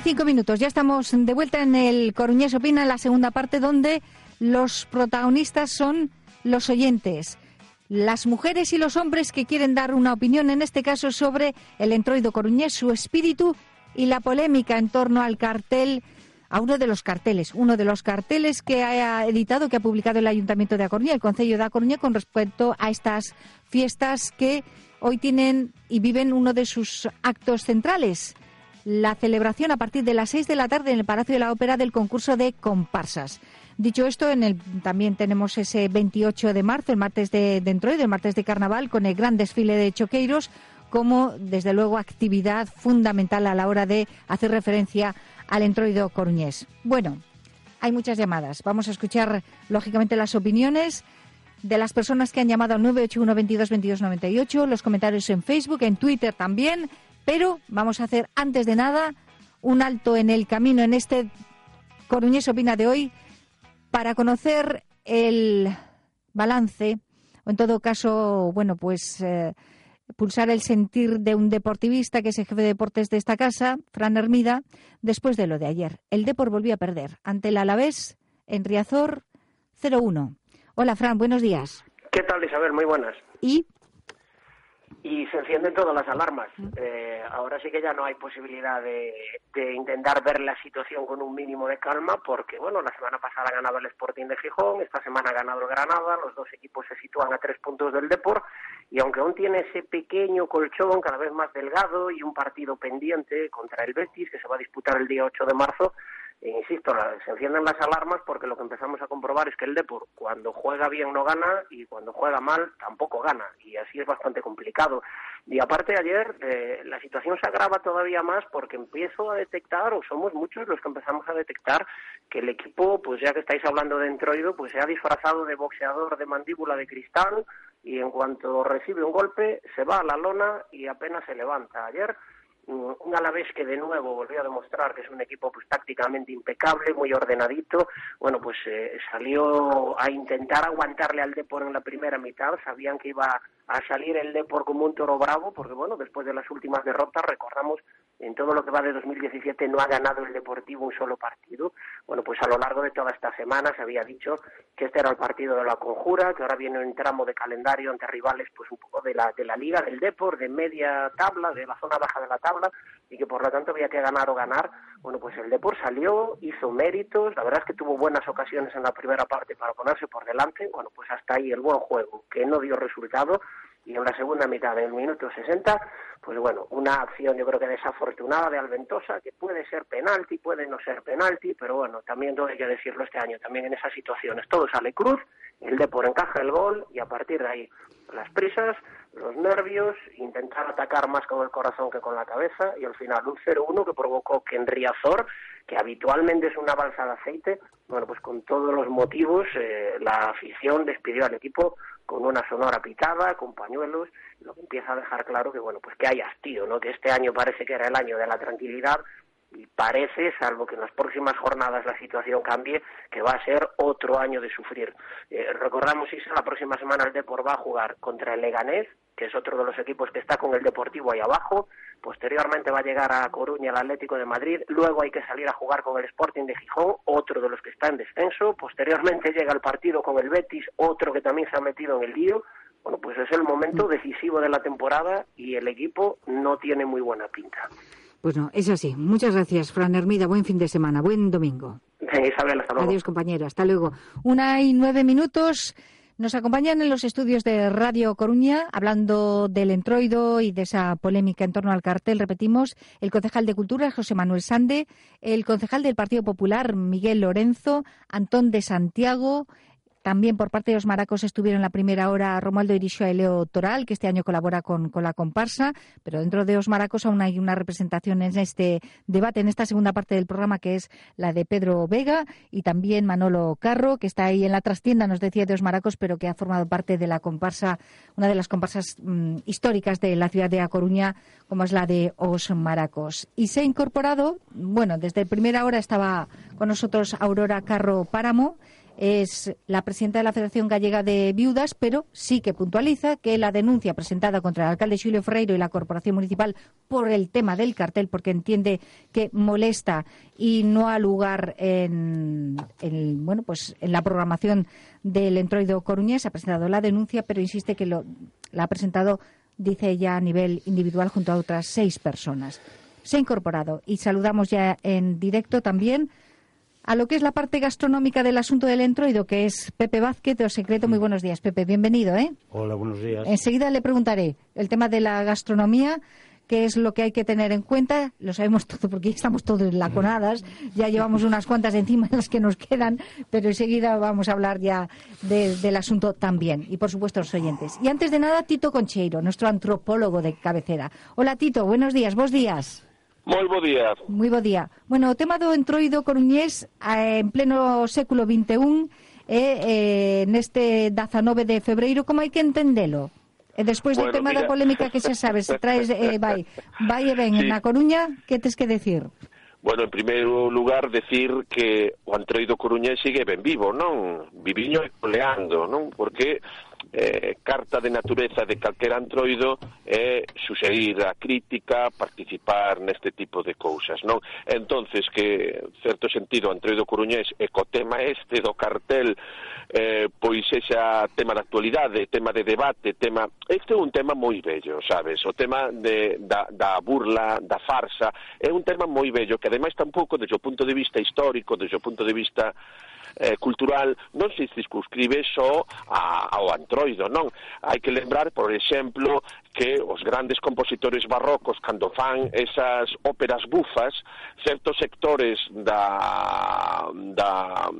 Una y cinco minutos. Ya estamos de vuelta en el Coruñés Opina, la segunda parte, donde los protagonistas son los oyentes. Las mujeres y los hombres que quieren dar una opinión, en este caso, sobre el entroido coruñés, su espíritu y la polémica en torno al cartel, a uno de los carteles, uno de los carteles que ha editado, que ha publicado el Ayuntamiento de A Coruña, el Concello de A Coruña, con respecto a estas fiestas que hoy tienen y viven uno de sus actos centrales, la celebración a partir de las seis de la tarde en el Palacio de la Ópera del concurso de comparsas. Dicho esto, en el, también tenemos ese 28 de marzo, el martes de, de Entroido, el martes de Carnaval, con el gran desfile de choqueiros, como desde luego actividad fundamental a la hora de hacer referencia al entroido coruñés. Bueno, hay muchas llamadas. Vamos a escuchar, lógicamente, las opiniones de las personas que han llamado al 981 22 22 98, los comentarios en Facebook, en Twitter también, pero vamos a hacer antes de nada un alto en el camino en este Coruñés Opina de hoy para conocer el balance, o en todo caso, bueno, pues eh, pulsar el sentir de un deportivista que es el jefe de deportes de esta casa, Fran Hermida, después de lo de ayer. El Depor volvió a perder ante el Alavés en Riazor 0-1. Hola, Fran, buenos días. ¿Qué tal, Isabel? Muy buenas. ¿Y? Y se encienden todas las alarmas. Eh, ahora sí que ya no hay posibilidad de, de, intentar ver la situación con un mínimo de calma, porque, bueno, la semana pasada ha ganado el Sporting de Gijón, esta semana ha ganado el Granada, los dos equipos se sitúan a tres puntos del Depor, y aunque aún tiene ese pequeño colchón cada vez más delgado y un partido pendiente contra el Betis, que se va a disputar el día 8 de marzo, insisto, se encienden las alarmas porque lo que empezamos a comprobar es que el Depor cuando juega bien no gana y cuando juega mal tampoco gana y así es bastante complicado. Y aparte ayer eh, la situación se agrava todavía más porque empiezo a detectar, o somos muchos los que empezamos a detectar, que el equipo, pues ya que estáis hablando de entroido, pues se ha disfrazado de boxeador de mandíbula de cristal y en cuanto recibe un golpe se va a la lona y apenas se levanta. Ayer un Alavés que de nuevo volvió a demostrar que es un equipo pues tácticamente impecable, muy ordenadito, bueno pues eh, salió a intentar aguantarle al Depor en la primera mitad, sabían que iba a salir el Depor como un toro bravo, porque bueno, después de las últimas derrotas, recordamos, en todo lo que va de 2017 no ha ganado el Deportivo un solo partido. Bueno, pues a lo largo de toda esta semana se había dicho que este era el partido de la conjura, que ahora viene un tramo de calendario ante rivales pues un poco de la, de la liga, del Depor, de media tabla, de la zona baja de la tabla, y que por lo tanto había que ganar o ganar. Bueno, pues el Depor salió, hizo méritos, la verdad es que tuvo buenas ocasiones en la primera parte para ponerse por delante, bueno, pues hasta ahí el buen juego, que no dio resultado, y en la segunda mitad, en el minuto 60, pues bueno, una acción yo creo que desafortunada de Alventosa, que puede ser penalti, puede no ser penalti, pero bueno, también hay que decirlo este año, también en esas situaciones, todo sale cruz, el Depor encaja el gol y a partir de ahí las prisas, los nervios, intentar atacar más con el corazón que con la cabeza y al final un 0-1 que provocó que en Riazor, que habitualmente es una balsa de aceite, bueno, pues con todos los motivos eh, la afición despidió al equipo con una sonora pitada, con pañuelos, lo que empieza a dejar claro que, bueno, pues que hay hastío, ¿no? Que este año parece que era el año de la tranquilidad y parece, salvo que en las próximas jornadas la situación cambie, que va a ser otro año de sufrir. Eh, recordamos, Isa, la próxima semana el Depor va a jugar contra el Leganés, que es otro de los equipos que está con el Deportivo ahí abajo. Posteriormente va a llegar a Coruña el Atlético de Madrid. Luego hay que salir a jugar con el Sporting de Gijón, otro de los que está en descenso. Posteriormente llega el partido con el Betis, otro que también se ha metido en el lío. Bueno, pues es el momento decisivo de la temporada y el equipo no tiene muy buena pinta. Pues no, es así. Muchas gracias, Fran Hermida. Buen fin de semana, buen domingo. Isabel, hasta luego. Adiós, compañero. Hasta luego. Una y nueve minutos. Nos acompañan en los estudios de Radio Coruña, hablando del entroido y de esa polémica en torno al cartel, repetimos, el concejal de Cultura, José Manuel Sande, el concejal del Partido Popular, Miguel Lorenzo, Antón de Santiago, también por parte de los maracos estuvieron la primera hora Romualdo Irixoa y Leo Toral, que este año colabora con, con la comparsa, pero dentro de los maracos aún hay una representación en este debate, en esta segunda parte del programa, que es la de Pedro Vega y también Manolo Carro, que está ahí en la trastienda, nos decía de los maracos, pero que ha formado parte de la comparsa, una de las comparsas mm, históricas de la ciudad de A Coruña, como es la de Os Maracos. Y se ha incorporado, bueno, desde primera hora estaba con nosotros Aurora Carro Páramo, es la presidenta de la Federación Gallega de Viudas, pero sí que puntualiza que la denuncia presentada contra el alcalde Julio Ferreiro y la Corporación Municipal por el tema del cartel, porque entiende que molesta y no ha lugar en, bueno, pues en la programación del entroido coruñés, ha presentado la denuncia, pero insiste que lo, la ha presentado, dice ella, a nivel individual junto a otras seis personas. Se ha incorporado y saludamos ya en directo también a lo que es la parte gastronómica del asunto del entroido, que es Pepe Vázquez de Secreto. Muy buenos días, Pepe. Bienvenido, ¿eh? Hola, buenos días. Enseguida le preguntaré el tema de la gastronomía, qué es lo que hay que tener en cuenta. Lo sabemos todo porque estamos todos laconadas. Ya llevamos unas cuantas encima de las que nos quedan, pero enseguida vamos a hablar ya del asunto también. Y, por supuesto, los oyentes. Y antes de nada, Tito Concheiro, nuestro antropólogo de cabecera. Hola, Tito. Buenos días. Vos días. Moi bo día. Moi bo día. Bueno, o tema do entroido coruñés eh, en pleno século XXI eh, eh, neste 19 de febreiro, como hai que entendelo? E despois bueno, do tema mira... da polémica que xa sabes, se traes, eh, vai, vai e ven sí. na Coruña, que tes que decir? Bueno, en primeiro lugar, decir que o antroido coruñés sigue ben vivo, non? Viviño e coleando, non? Porque eh, carta de natureza de calquer antroido é suxerir a crítica, participar neste tipo de cousas, non? Entonces que certo sentido o antroido coruñés e co tema este do cartel eh, pois esa tema de actualidade, tema de debate, tema este é un tema moi bello, sabes? O tema de, da, da burla, da farsa, é un tema moi bello que ademais tampouco desde o punto de vista histórico, desde o punto de vista eh, cultural non se circunscribe só a, ao antroido, non? Hai que lembrar, por exemplo, que os grandes compositores barrocos cando fan esas óperas bufas certos sectores da, da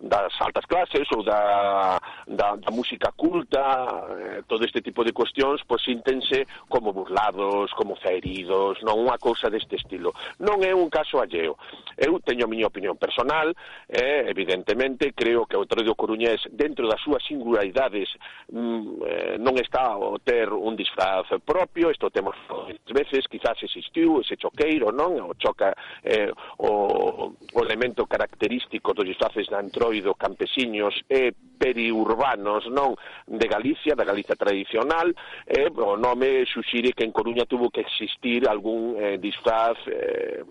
das altas clases ou da, da, da música culta eh, todo este tipo de cuestións pois síntense como burlados como feridos, non unha cousa deste estilo. Non é un caso alleo. Eu teño a miña opinión personal eh, evidentemente creo que o Tredo Coruñés dentro das súas singularidades mm, eh, non está a ter un disfraz propio, isto temos veces, quizás existiu ese choqueiro, non? O choca eh, o, o elemento característico dos disfraces de antroido campesiños e periurbanos, non? De Galicia, da Galicia tradicional, eh, o nome xuxire que en Coruña tuvo que existir algún eh, disfraz eh,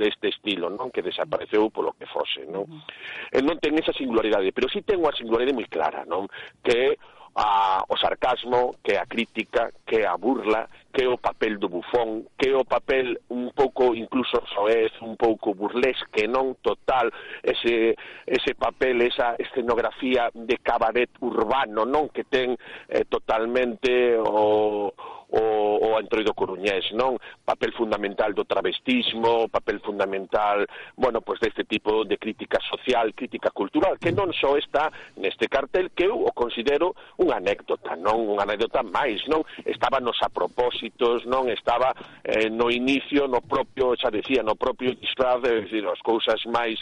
deste estilo, non? Que desapareceu polo que fose, non? E non ten esa singularidade, pero sí ten unha singularidade moi clara, non? Que é a, o sarcasmo, que a crítica, que a burla, que é o papel do bufón, que é o papel un pouco incluso soez, un pouco burlesque, non total, ese, ese papel, esa escenografía de cabaret urbano, non que ten eh, totalmente o, o, o antroido coruñés, non? Papel fundamental do travestismo, papel fundamental, bueno, pois pues deste tipo de crítica social, crítica cultural, que non só está neste cartel, que eu o considero unha anécdota, non? Unha anécdota máis, non? Estábanos a propósito éxitos non estaba eh, no inicio no propio, xa decía, no propio disfraz, é dicir, as cousas máis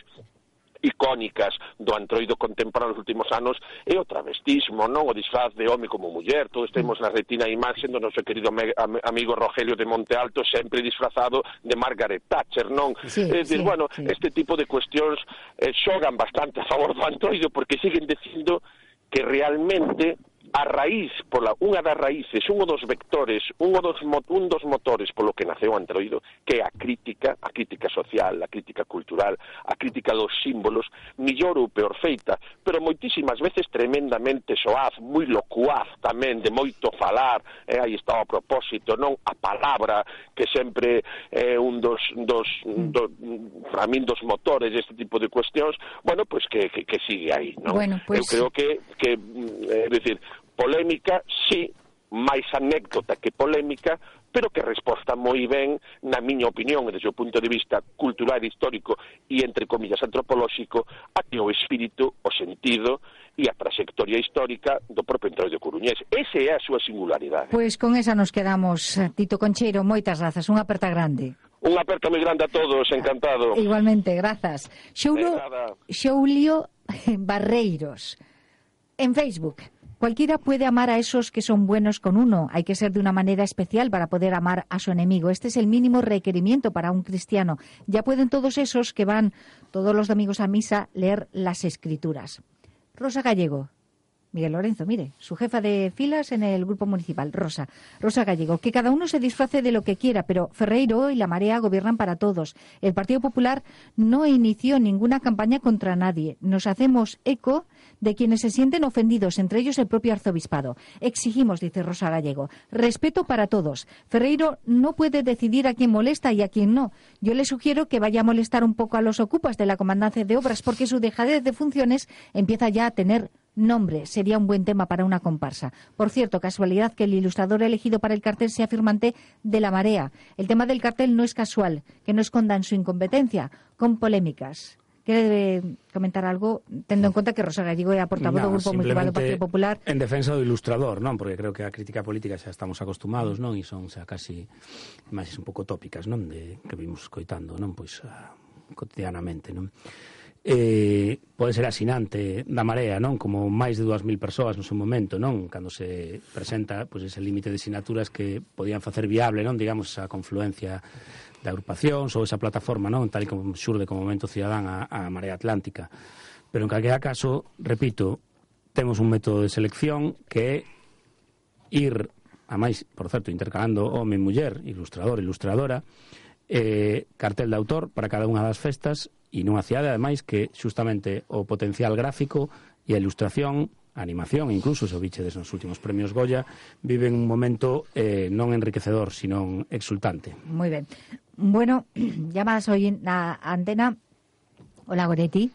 icónicas do antroido contemporáneo nos últimos anos é o travestismo, non o disfraz de home como muller. Todos temos na retina a imaxe do noso querido me, am, amigo Rogelio de Monte Alto sempre disfrazado de Margaret Thatcher, non? Sí, é dicir, sí, bueno, sí. este tipo de cuestións eh, xogan bastante a favor do antroido porque siguen dicindo que realmente a raíz, pola, unha das raíces, un dos vectores, un dos, un dos motores polo que naceu o antroido, que é a crítica, a crítica social, a crítica cultural, a crítica dos símbolos, millor ou peor feita, pero moitísimas veces tremendamente soaz, moi locuaz tamén, de moito falar, eh, aí está o propósito, non a palabra, que sempre é eh, un dos, dos, mm. do, para min, dos motores deste tipo de cuestións, bueno, pois pues que, que, que sigue aí, non? Bueno, pues... Eu creo que, que mm, eh, decir, Polémica, sí, máis anécdota que polémica, pero que resposta moi ben, na miña opinión, desde o punto de vista cultural, histórico e, entre comillas, antropolóxico, a que o espírito, o sentido e a traxectoria histórica do propio Entroido Coruñés. Ese é a súa singularidade. Pois con esa nos quedamos. Tito Concheiro, moitas grazas. Unha aperta grande. Un aperta moi grande a todos, encantado. Igualmente, grazas. Xoulo, Xoulio Barreiros, en Facebook. Cualquiera puede amar a esos que son buenos con uno. Hay que ser de una manera especial para poder amar a su enemigo. Este es el mínimo requerimiento para un cristiano. Ya pueden todos esos que van todos los domingos a misa leer las escrituras. Rosa Gallego, Miguel Lorenzo, mire, su jefa de filas en el grupo municipal, Rosa, Rosa Gallego, que cada uno se disfrace de lo que quiera, pero Ferreiro y la Marea gobiernan para todos. El Partido Popular no inició ninguna campaña contra nadie. Nos hacemos eco de quienes se sienten ofendidos, entre ellos el propio arzobispado. Exigimos, dice Rosa Gallego, respeto para todos. Ferreiro no puede decidir a quién molesta y a quién no. Yo le sugiero que vaya a molestar un poco a los ocupas de la comandancia de obras porque su dejadez de funciones empieza ya a tener Nombre sería un buen tema para una comparsa. Por cierto, casualidad que el ilustrador elegido para el cartel sea firmante de La Marea. El tema del cartel no es casual, que no escondan su incompetencia, con polémicas. ¿Quiere eh, comentar algo, teniendo en cuenta que Rosa Gallego era portavoz del Grupo Municipal del Partido Popular? En defensa do ilustrador, non? Porque creo que a crítica política xa estamos acostumados, non? E son xa casi máis un pouco tópicas, non? De, que vimos coitando, non? Pois uh, cotidianamente, non? eh, pode ser asinante da marea, non? Como máis de 2.000 persoas no seu momento, non? Cando se presenta pois, ese límite de sinaturas que podían facer viable, non? Digamos, esa confluencia de agrupacións ou esa plataforma, non? Tal como xurde como momento cidadán a, a marea atlántica. Pero en calquera caso, repito, temos un método de selección que é ir, a máis, por certo, intercalando home e muller, ilustrador, ilustradora, eh, cartel de autor para cada unha das festas E nunha cidade, ademais, que xustamente o potencial gráfico e a ilustración a animación, incluso se o bichedes nos últimos premios Goya, viven un momento eh, non enriquecedor, sino exultante. Moi ben. Bueno, llamas hoy na antena. Hola, Goretti.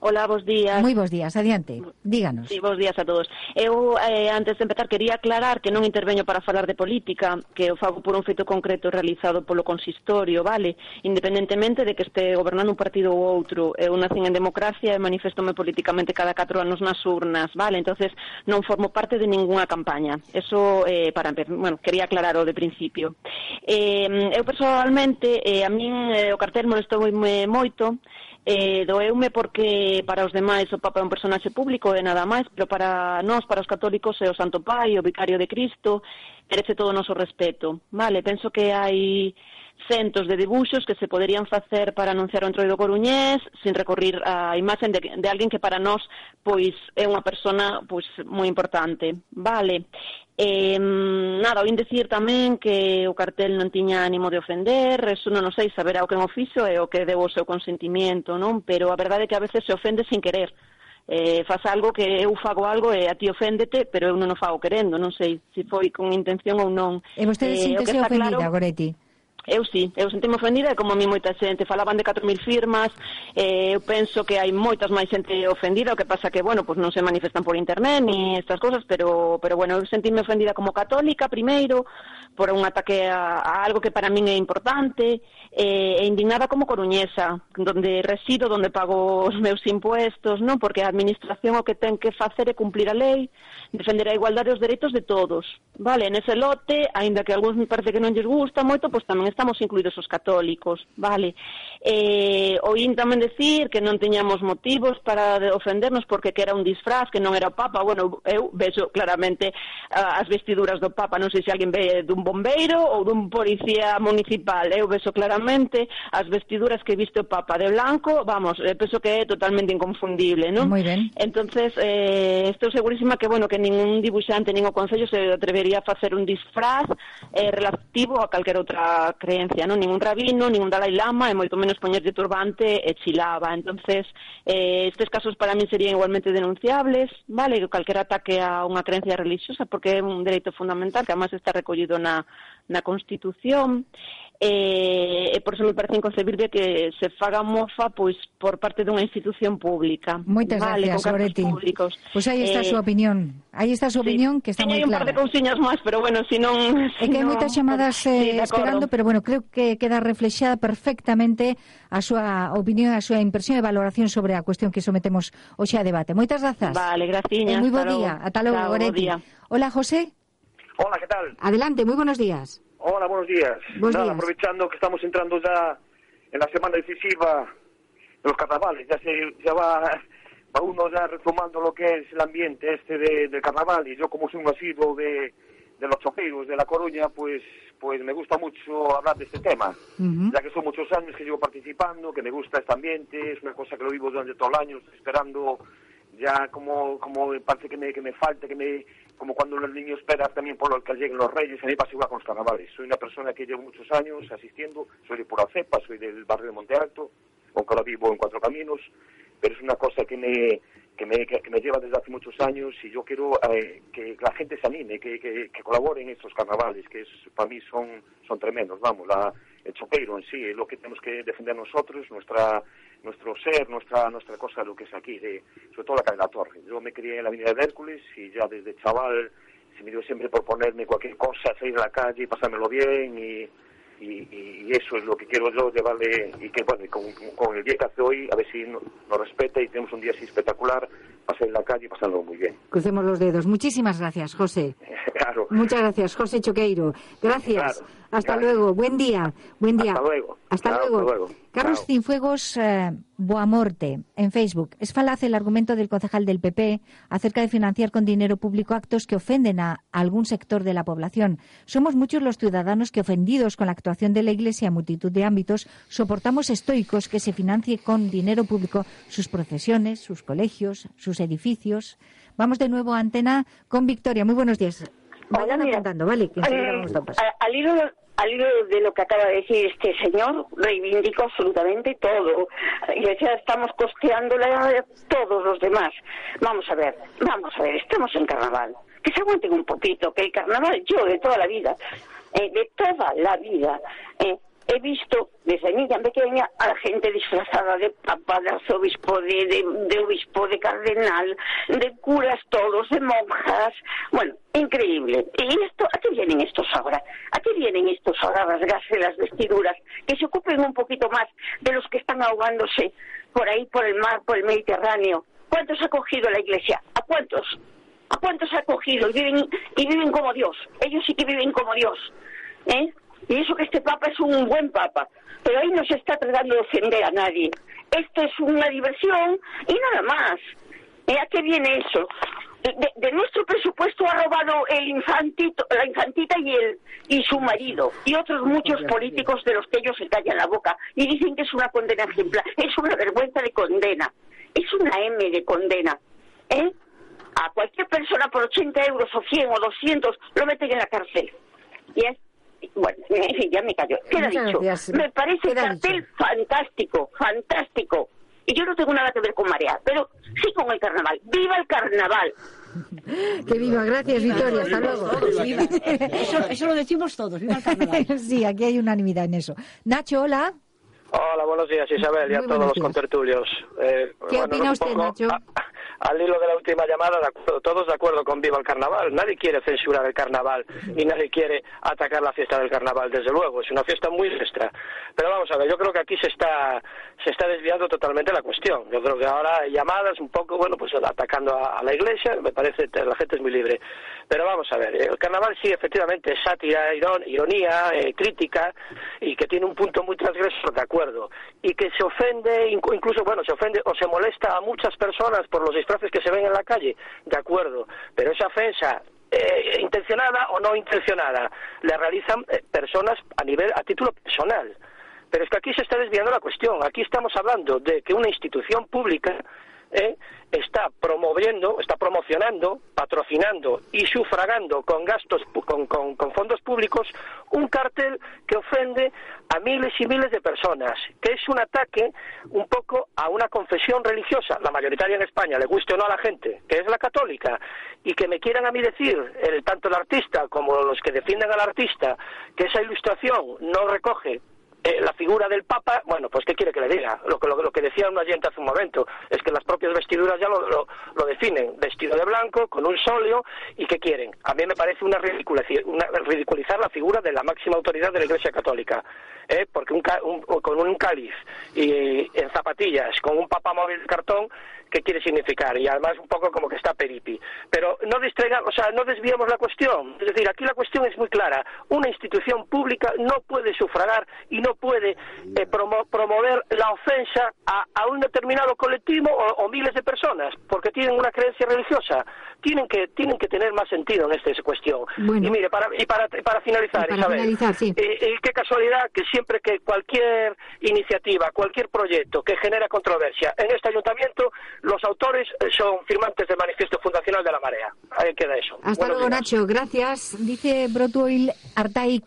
Ola, bos días. Moi bos días, adiante. Díganos. Sí, bos días a todos. Eu, eh, antes de empezar, quería aclarar que non interveño para falar de política, que o fago por un feito concreto realizado polo consistorio, vale? Independentemente de que este gobernando un partido ou outro, eu nacen en democracia e manifestome políticamente cada 4 anos nas urnas, vale? Entonces non formo parte de ningunha campaña. Eso, eh, para empezar, bueno, quería aclarar o de principio. Eh, eu personalmente, eh, a min eh, o cartel molestou moi moito, eh, doeume porque para os demais o Papa é un personaxe público e nada máis, pero para nós, para os católicos, é o Santo Pai, o Vicario de Cristo, merece todo o noso respeto. Vale, penso que hai centos de dibuxos que se poderían facer para anunciar o entroido coruñés sin recorrir a imaxen de, de alguén que para nós pois é unha persona pois moi importante. Vale. Eh, nada, oín decir tamén que o cartel non tiña ánimo de ofender, eso non sei, saberá o que o fixo e o que deu o seu consentimiento, non? Pero a verdade é que a veces se ofende sin querer. Eh, faz algo que eu fago algo e a ti oféndete, pero eu non o fago querendo, non sei se foi con intención ou non. E vostede eh, síntese ofendida, claro, Goretti? Eu sí, eu sentime ofendida e como a mí moita xente falaban de 4.000 firmas eh, eu penso que hai moitas máis xente ofendida o que pasa que, bueno, pues non se manifestan por internet ni estas cosas, pero, pero bueno eu sentime ofendida como católica primeiro por un ataque a, a algo que para min é importante eh, e indignada como coruñesa donde resido, donde pago os meus impuestos non? Porque a administración o que ten que facer é cumplir a lei defender a igualdade e os dereitos de todos vale, nese lote, aínda que algúns me parece que non lles gusta moito, pois pues tamén estamos incluídos os católicos, vale? eh, oín tamén decir que non teñamos motivos para ofendernos porque que era un disfraz, que non era o Papa. Bueno, eu vexo claramente uh, as vestiduras do Papa, non sei se alguén ve dun bombeiro ou dun policía municipal. Eu vexo claramente as vestiduras que viste o Papa de blanco, vamos, eh, penso que é totalmente inconfundible, non? Moi ben. Entonces, eh, estou segurísima que, bueno, que ningún dibuixante, nin o Concello se atrevería a facer un disfraz eh, relativo a calquera outra creencia, non? Ningún rabino, ningún Dalai Lama, e moito menos menos turbante e chilaba. Entonces, eh, estes casos para mí serían igualmente denunciables, vale, calquera ataque a unha creencia religiosa, porque é un dereito fundamental que además está recollido na, na Constitución e, e por eso me parece inconcebible que se faga mofa pois por parte dunha institución pública. Moitas vale, gracias, Goretti. Públicos. Pois aí está eh, a súa eh, opinión. Aí está a súa sí, opinión, que está moi clara. Teño un par de cousiñas máis, pero bueno, se si non... É que hai moitas chamadas eh, sí, esperando, pero bueno, creo que queda reflexada perfectamente a súa opinión, a súa impresión e valoración sobre a cuestión que sometemos hoxe a debate. Moitas grazas. Vale, graciñas. E moi bo día. Ata logo, Goretti. Hola, José. Hola, ¿qué tal? Adelante, moi buenos días. Hola, buenos días. Buenos Nada, días. aprovechando que estamos entrando ya en la semana decisiva de los carnavales, ya se ya va, va uno ya retomando lo que es el ambiente este de, del carnaval y yo como soy un asiduo de, de los choqueros de La Coruña, pues pues me gusta mucho hablar de este tema, ya que son muchos años que llevo participando, que me gusta este ambiente, es una cosa que lo vivo durante todo el año, esperando ya como, como me parece que me, que me falta, que me, como cuando los niños esperan también por lo que lleguen los reyes, a mí pasa igual con los carnavales. Soy una persona que llevo muchos años asistiendo, soy de Pura Cepa, soy del barrio de Monte Alto, aunque ahora vivo en Cuatro Caminos, pero es una cosa que me, que me, lleva desde hace muchos años y yo quiero eh, que la gente se anime, que, que, que colabore en estos carnavales, que es, para mí son, son tremendos, vamos, la, el chopeiro en sí es lo que tenemos que defender nosotros, nuestra nuestro ser, nuestra nuestra cosa, lo que es aquí, de, sobre todo la cadena Torre. Yo me crié en la avenida de Hércules y ya desde chaval se me dio siempre por ponerme cualquier cosa, salir a la calle y pasármelo bien y, y, y eso es lo que quiero yo llevarle y que bueno y con, con el día que hace hoy a ver si no- nos respeta y tenemos un día así espectacular pasar en la calle y pasarlo muy bien Crucemos los dedos. Muchísimas gracias, José. claro Muchas gracias, José Choqueiro. Gracias. Claro, Hasta claro. luego. Buen día. Buen día. Hasta luego. Hasta Chao, luego. hasta luego. Carlos Chao. Cienfuegos eh, Boamorte, en Facebook. Es falaz el argumento del concejal del PP acerca de financiar con dinero público actos que ofenden a algún sector de la población. Somos muchos los ciudadanos que, ofendidos con la actuación de la Iglesia en multitud de ámbitos, soportamos estoicos que se financie con dinero público sus procesiones, sus colegios, sus edificios. Vamos de nuevo a antena con Victoria. Muy buenos días. Vayan mira, apuntando, ¿vale? Que eh, a- al, hilo, al hilo de lo que acaba de decir este señor, reivindico absolutamente todo. Y ya estamos costeándola todos los demás. Vamos a ver, vamos a ver, estamos en carnaval. Que se aguanten un poquito, que el carnaval, yo de toda la vida, eh, de toda la vida, eh, he visto desde niña pequeña a la gente disfrazada de papa, de arzobispo, de, de, de obispo, de cardenal, de curas todos, de monjas. Bueno, increíble. ¿Y esto, a qué vienen estos ahora? ¿A qué vienen estos ahora rasgarse las vestiduras? Que se ocupen un poquito más de los que están ahogándose por ahí, por el mar, por el Mediterráneo. ¿Cuántos ha cogido la Iglesia? ¿A cuántos? ¿A cuántos ha cogido? Y viven, y viven como Dios. Ellos sí que viven como Dios. ¿Eh? Y eso que este papa es un buen papa. Pero ahí no se está tratando de ofender a nadie. Esto es una diversión y nada más. ¿Eh? ¿A qué viene eso? De, de nuestro presupuesto ha robado el infantito, la infantita y el y su marido y otros muchos políticos de los que ellos se callan la boca y dicen que es una condena ejemplar. Es una vergüenza de condena. Es una M de condena. ¿Eh? A cualquier persona por 80 euros o 100 o 200 lo meten en la cárcel. Y es, bueno, en fin, ya me callo. Queda dicho. Me parece el Queda cartel fantástico, fantástico. Y yo no tengo nada que ver con Marea, pero sí con el carnaval. ¡Viva el carnaval! Que viva, gracias Victoria, hasta luego. Eso, eso lo decimos todos, viva el carnaval. sí, aquí hay unanimidad en eso. Nacho, hola. Hola, buenos días Isabel y a todos los contertulios. Eh, ¿Qué bueno, opina un usted, poco Nacho? Al hilo de la última llamada, de acuerdo, todos de acuerdo con Viva el Carnaval. Nadie quiere censurar el carnaval, ni nadie quiere atacar la fiesta del carnaval, desde luego. Es una fiesta muy nuestra. Pero vamos a ver, yo creo que aquí se está, se está desviando totalmente la cuestión. Yo creo que ahora hay llamadas un poco, bueno, pues atacando a, a la iglesia, me parece que la gente es muy libre. Pero vamos a ver, el carnaval sí, efectivamente, es sátira, irón- ironía, eh, crítica, y que tiene un punto muy transgresor, de acuerdo. Y que se ofende, incluso, bueno, se ofende o se molesta a muchas personas por los que se ven en la calle, de acuerdo. Pero esa ofensa eh, intencionada o no intencionada la realizan eh, personas a nivel a título personal pero es que aquí se está desviando la cuestión aquí estamos hablando de que una institución pública está promoviendo, está promocionando, patrocinando y sufragando con gastos, con, con, fondos públicos, un cartel que ofende a miles y miles de personas, que es un ataque un poco a una confesión religiosa, la mayoritaria en España, le guste o no a la gente, que es la católica, y que me quieran a mí decir, el, tanto el artista como los que defienden al artista, que esa ilustración no recoge eh, la figura del Papa, bueno, pues ¿qué quiere que le diga? Lo que, lo, lo que decía un oyente hace un momento, es que las propias vestiduras ya lo, lo, lo, definen, vestido de blanco, con un solio, ¿y qué quieren? A mí me parece una, una ridiculizar la figura de la máxima autoridad de la Iglesia Católica, ¿eh? porque un, un, con un cáliz y en zapatillas, con un Papa móvil de cartón, qué quiere significar y además un poco como que está peripi. Pero no distraiga, o sea, no desviemos la cuestión. Es decir, aquí la cuestión es muy clara. Una institución pública no puede sufragar y no puede eh, promo promover la ofensa a, a, un determinado colectivo o, o, miles de personas porque tienen una creencia religiosa. tienen que tienen que tener más sentido en esta cuestión. Bueno. Y mire, para, y para, para finalizar, y para Isabel, finalizar, sí. eh, eh, qué casualidad que siempre que cualquier iniciativa, cualquier proyecto que genera controversia en este ayuntamiento, los autores eh, son firmantes del manifiesto fundacional de la Marea. Ahí queda eso. Hasta Buenos luego, días. Nacho. Gracias. Dice Brotuil Artaik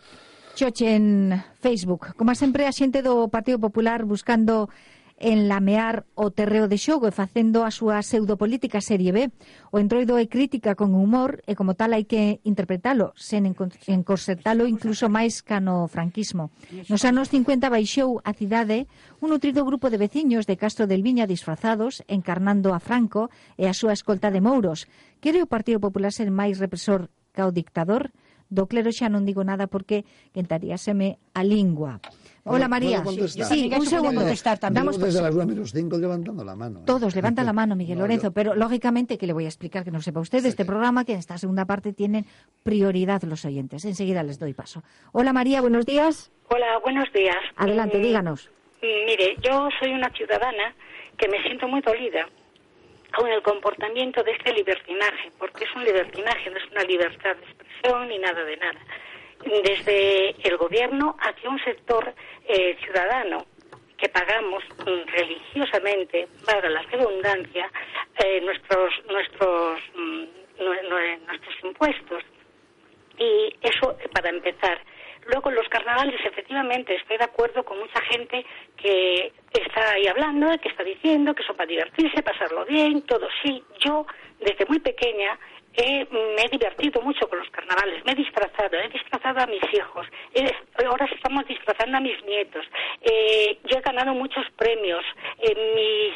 Choche en Facebook. Como siempre, asiente do Partido Popular buscando en lamear o terreo de xogo e facendo a súa pseudopolítica serie B. O entroido é crítica con humor e como tal hai que interpretalo, sen encorsetalo incluso máis ca no franquismo. Nos anos 50 baixou a cidade un nutrido grupo de veciños de Castro del Viña disfrazados, encarnando a Franco e a súa escolta de mouros. Quere o Partido Popular ser máis represor ca o dictador? Do clero xa non digo nada porque quentaríaseme a lingua. Hola María. Sí, sí, un segundo. Damos desde las 9 menos 5 levantando la mano. ¿eh? Todos levantan la mano, Miguel No, Lorenzo, yo- pero lógicamente que le voy a explicar que no sepa usted de este programa que en esta segunda parte tienen prioridad los oyentes. Enseguida les doy paso. Hola María, buenos días. Hola, buenos días. Adelante, Mm, díganos. Mire, yo soy una ciudadana que me siento muy dolida con el comportamiento de este libertinaje, porque es un libertinaje, no es una libertad de expresión ni nada de nada. Desde el gobierno hacia un sector eh, ciudadano que pagamos mm, religiosamente, valga la redundancia, eh, nuestros nuestros mm, nue- nue- nuestros impuestos y eso eh, para empezar. Luego, los carnavales, efectivamente, estoy de acuerdo con mucha gente que está ahí hablando, que está diciendo que son para divertirse, pasarlo bien, todo. Sí, yo, desde muy pequeña, he- me he divertido mucho con los carnavales, me he disfrazado, he disfrazado a mis hijos, ahora estamos disfrazando a mis nietos. Eh, yo he ganado muchos premios, eh,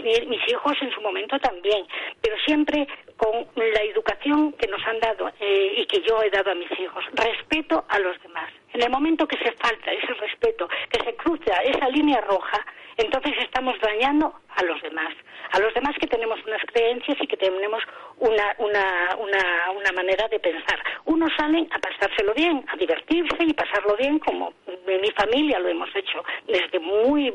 mis, mis hijos en su momento también, pero siempre con la educación que nos han dado eh, y que yo he dado a mis hijos, respeto a los demás. En el momento que se falta ese respeto, que se cruza esa línea roja, entonces estamos dañando a los demás. A los demás que tenemos unas creencias y que tenemos una, una, una, manera de pensar. Unos salen a pasárselo bien, a divertirse y pasarlo bien como en mi familia lo hemos hecho desde muy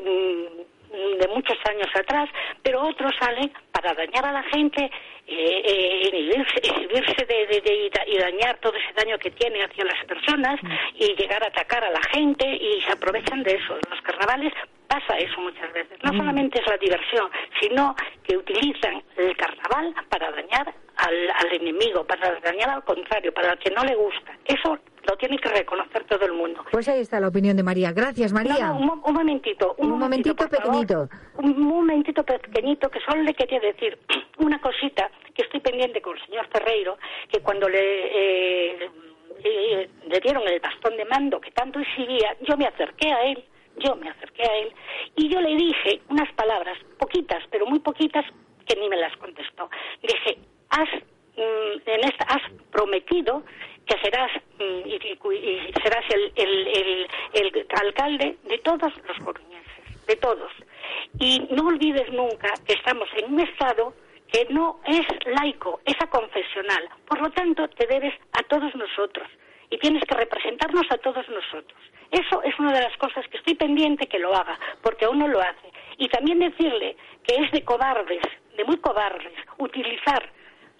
de muchos años atrás, pero otros salen para dañar a la gente, eh, eh, inhibirse, exhibirse de, de- de- y da- y dañar todo ese daño que tiene hacia las personas y llegar a atacar a la gente y se aprovechan de eso. En los carnavales pasa eso muchas veces. No solamente es la diversión, sino que utilizan el carnaval para dañar al, al enemigo, para dañar al contrario, para el que no le gusta. Eso lo tiene que reconocer todo el mundo. Pues ahí está la opinión de María. Gracias, María. No, no, un, mo- un momentito. Un, Un momentito favor. pequeñito. Un momentito pequeñito que solo le quería decir una cosita que estoy pendiente con el señor Ferreiro, que cuando le, eh, eh, le dieron el bastón de mando que tanto exhibía, yo me acerqué a él, yo me acerqué a él y yo le dije unas palabras, poquitas, pero muy poquitas, que ni me las contestó. Dije, has, mm, en esta, has prometido que serás mm, y, y- serás el, el, el, el alcalde de todos los coruñeses, de todos. Y no olvides nunca que estamos en un estado que no es laico, es aconfesional. Por lo tanto, te debes a todos nosotros y tienes que representarnos a todos nosotros. Eso es una de las cosas que estoy pendiente que lo haga, porque aún no lo hace. Y también decirle que es de cobardes, de muy cobardes, utilizar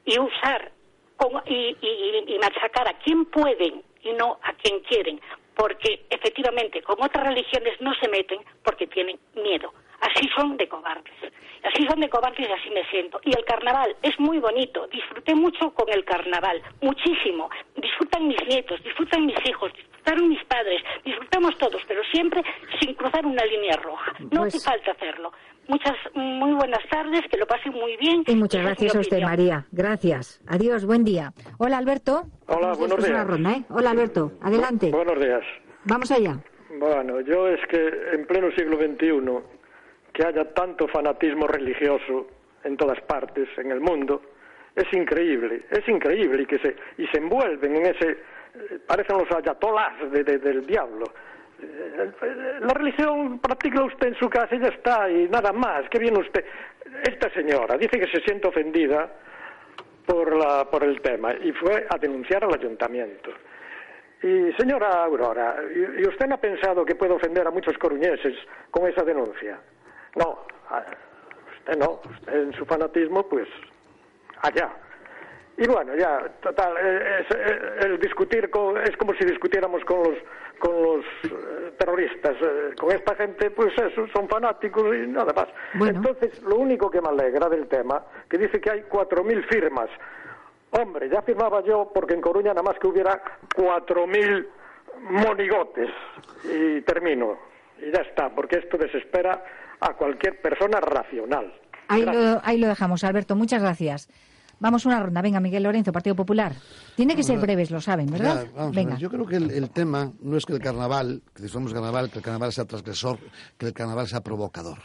y usar como- y, y- y machacar a quien pueden y no a quien quieren, porque efectivamente con otras religiones no se meten porque tienen miedo así son de cobardes. Así son de cobardes y así me siento. Y el carnaval es muy bonito. Disfruté mucho con el carnaval, muchísimo. Disfrutan mis nietos, disfrutan mis hijos, disfrutaron mis padres, disfrutamos todos, pero siempre sin cruzar una línea roja. No Pues- hace falta hacerlo. Muchas, muy buenas tardes, que lo pasen muy bien. Y muchas gracias a usted. María. Gracias. Adiós, buen día. Hola, Alberto. Hola, buenos una días. ronda, ¿eh? Hola, Alberto. Adelante. Buenos días. Vamos allá. Bueno, yo es que en pleno siglo XXI, que haya tanto fanatismo religioso en todas partes en el mundo, es increíble, es increíble y que se, y se envuelven en ese, parecen los ayatolás de- de- del diablo. Eh, La religión practica usted en su casa y ya está, y nada más, que viene usted. Esta señora dice que se siente ofendida por, la, por el tema y fue a denunciar al ayuntamiento. Y señora Aurora, ¿y usted no ha pensado que puede ofender a muchos coruñeses con esa denuncia? No, usted no, usted en su fanatismo, pues allá. Y bueno, ya, total, eh, es, eh, el discutir con, es como si discutiéramos con los, con los eh, terroristas. con esta gente, pues eso, son fanáticos y nada más. Entonces, lo único que me alegra del tema, que dice que hay 4.000 firmas. Hombre, ya firmaba yo porque en Coruña nada más que hubiera 4.000 monigotes. Y termino. Y ya está, porque esto desespera a cualquier persona racional. Ahí lo, ahí lo dejamos, Alberto. Muchas gracias. Vamos una ronda. Venga, Miguel Lorenzo, Partido Popular. Tiene que ser breves, lo saben, ¿verdad? Ya, vamos Venga. ver, Yo creo que el, el tema no es que el carnaval, que disfrutamos carnaval, que el carnaval sea transgresor, que el carnaval sea provocador.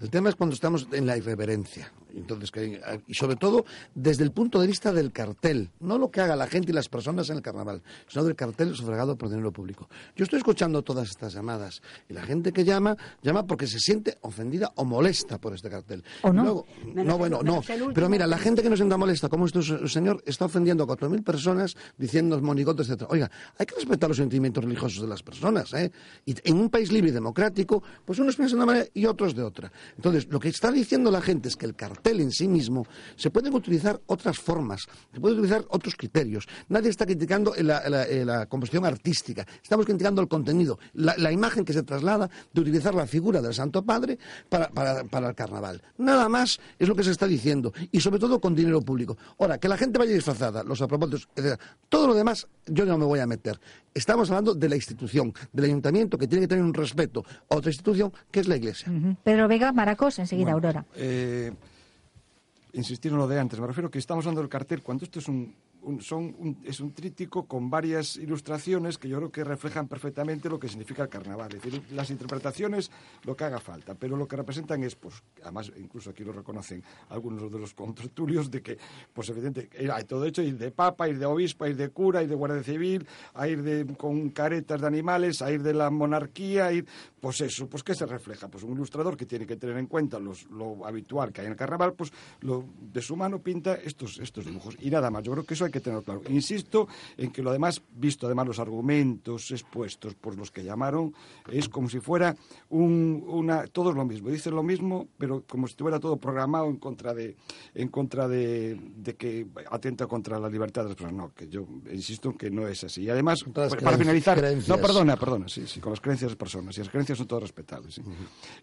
El tema es cuando estamos en la irreverencia. Entonces, que- y sobre todo desde el punto de vista del cartel, no lo que haga la gente y las personas en el carnaval, sino del cartel sufragado por dinero público. Yo estoy escuchando todas estas llamadas y la gente que llama, llama porque se siente ofendida o molesta por este cartel. ¿O no? Luego- no, bueno, no. Pero mira, la gente que nos sienta molesta, como este se- señor está ofendiendo a 4.000 personas diciendo monigotes, etc. Oiga, hay que respetar los sentimientos religiosos de las personas, ¿eh? Y en un país libre y democrático, pues unos piensan de una manera y otros de otra. Entonces, lo que está diciendo la gente es que el cartel en sí mismo se pueden utilizar otras formas, se pueden utilizar otros criterios. Nadie está criticando la, la- eh, la composición artística, estamos criticando el contenido, la, la imagen que se traslada de utilizar la figura del Santo Padre para, para- para el carnaval. Nada más es lo que se está diciendo, y sobre todo con dinero público. Ahora, que la gente vaya disfrazada, los propósitos, etc. Todo lo demás yo no me voy a meter. Estamos hablando de la institución, del ayuntamiento que tiene que tener un respeto a otra institución que es la Iglesia. Ujú. Pedro Vega, Maracos, enseguida Bueno, Aurora. eh, insistir en lo de antes. Me refiero que estamos hablando del cartel cuando esto es un, un- son un- es un tríptico con varias ilustraciones que yo creo que reflejan perfectamente lo que significa el carnaval. Es decir, las interpretaciones, lo que haga falta, pero lo que representan es, pues, además, incluso aquí lo reconocen algunos de los contertulios, de que, pues, evidente, hay todo hecho, ir de papa, ir de obispo, ir de cura, ir de guardia civil, a ir de, con caretas de animales, a ir de la monarquía, a ir, pues eso, pues, ¿qué se refleja? Pues un ilustrador que tiene que tener en cuenta los, lo habitual que hay en el carnaval, pues, lo, de su mano pinta estos, estos dibujos. Y nada más, yo creo que eso hay que tenerlo claro. Insisto en que lo demás, visto además los argumentos expuestos por los que llamaron, es como si fuera un, una, todo es lo mismo, dicen lo mismo, pero como si estuviera todo programado en contra de, en contra de, de que atenta contra la libertad de las personas. No, que yo insisto en que no es así. Y además, para finalizar, no, perdona, perdona, sí, sí, con las creencias de las personas, y las creencias son todas respetables, sí.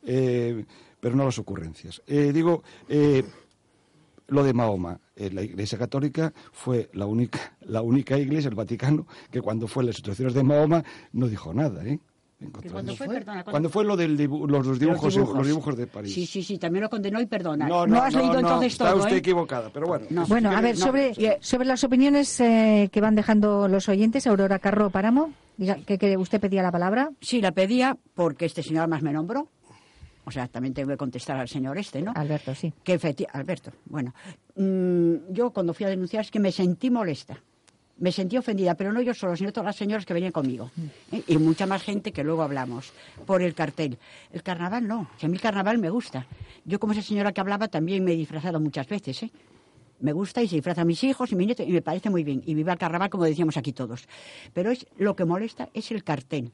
Eh, pero no las ocurrencias. Eh, digo, eh, lo de Mahoma, eh, la Iglesia Católica fue la única, la única iglesia, el Vaticano, que cuando fue las situaciones de Mahoma no dijo nada, ¿eh? En contra de ¿Cuándo eso. fue? Perdona, ¿cuándo Cuando fue lo de los, los dibujos, los dibujos de París. Sí, sí, sí, también lo condenó y perdona. No, no, has no, leído no, entonces está todo, usted ¿eh? equivocada, pero bueno. No. Bueno, a ver, No. sobre, sobre las opiniones eh, que van dejando los oyentes, Aurora Carro Páramo, diga, que, que usted pedía la palabra. Sí, la pedía porque este señor más me nombró. O sea, también tengo que contestar al señor este, ¿no? Alberto, sí. Que Alberto, bueno. mm, yo cuando fui a denunciar es que me sentí molesta. Me sentí ofendida, pero no yo solo, sino todas las señoras que venían conmigo. ¿eh? Y mucha más gente que luego hablamos por el cartel. El carnaval no, si a mí el carnaval me gusta. Yo como esa señora que hablaba también me he disfrazado muchas veces, ¿eh? Me gusta y se disfraza a mis hijos y mis nietos y me parece muy bien. Y viva el carnaval como decíamos aquí todos. Pero es lo que molesta es el cartel.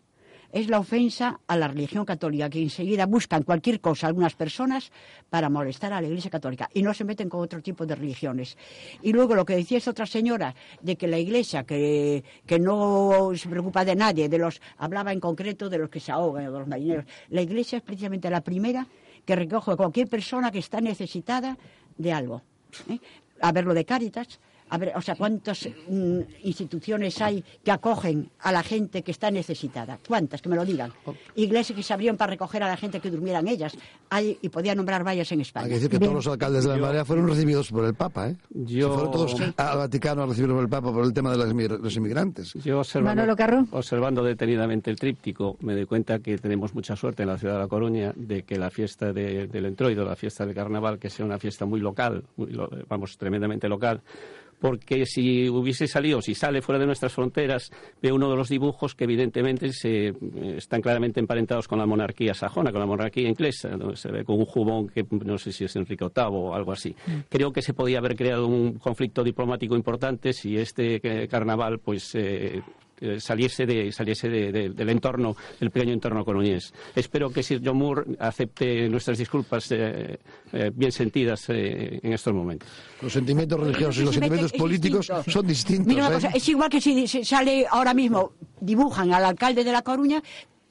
Es la ofensa a la religión católica, que enseguida buscan cualquier cosa algunas personas para molestar a la Iglesia católica y no se meten con otro tipo de religiones. Y luego lo que decía esta otra señora, de que la Iglesia, que, que no se preocupa de nadie, de los hablaba en concreto de los que se ahogan, de los marineros. La Iglesia es precisamente la primera que recoge a cualquier persona que está necesitada de algo. ¿eh? A ver lo de Cáritas, a ver, o sea, cuántas mm, instituciones hay que acogen a la gente que está necesitada. ¿Cuántas? Que me lo digan. Iglesias que se abrieron para recoger a la gente que durmieran ellas. Hay, y podía nombrar varias en España. Hay que decir que todos los alcaldes de la Marea fueron recibidos por el Papa, ¿eh? Yo- Se fueron todos Sí. al Vaticano a recibirlos por el Papa por el tema de los inmigrantes. Yo observando, Manolo Carro. observando detenidamente el tríptico, me doy cuenta que tenemos mucha suerte en la ciudad de La Coruña de que la fiesta de- del Entroido, la fiesta del carnaval, que sea una fiesta muy local, muy lo- vamos, tremendamente local, porque si hubiese salido, si sale fuera de nuestras fronteras, ve uno de los dibujos que evidentemente se, eh, están claramente emparentados con la monarquía sajona, con la monarquía inglesa, donde se ve con un jubón que no sé si es Enrique VIII o algo así. Creo que se podía haber creado un conflicto diplomático importante si este eh, carnaval pues eh, eh, saliese, de, saliese de- de- del entorno, del pequeño entorno coruñés. Espero que Sir John Moore acepte nuestras disculpas eh, eh, bien sentidas eh, en estos momentos. Los sentimientos religiosos y los sentimientos políticos distinto. son distintos. Mira una ¿eh? cosa, es igual que si se sale ahora mismo, dibujan al alcalde de La Coruña,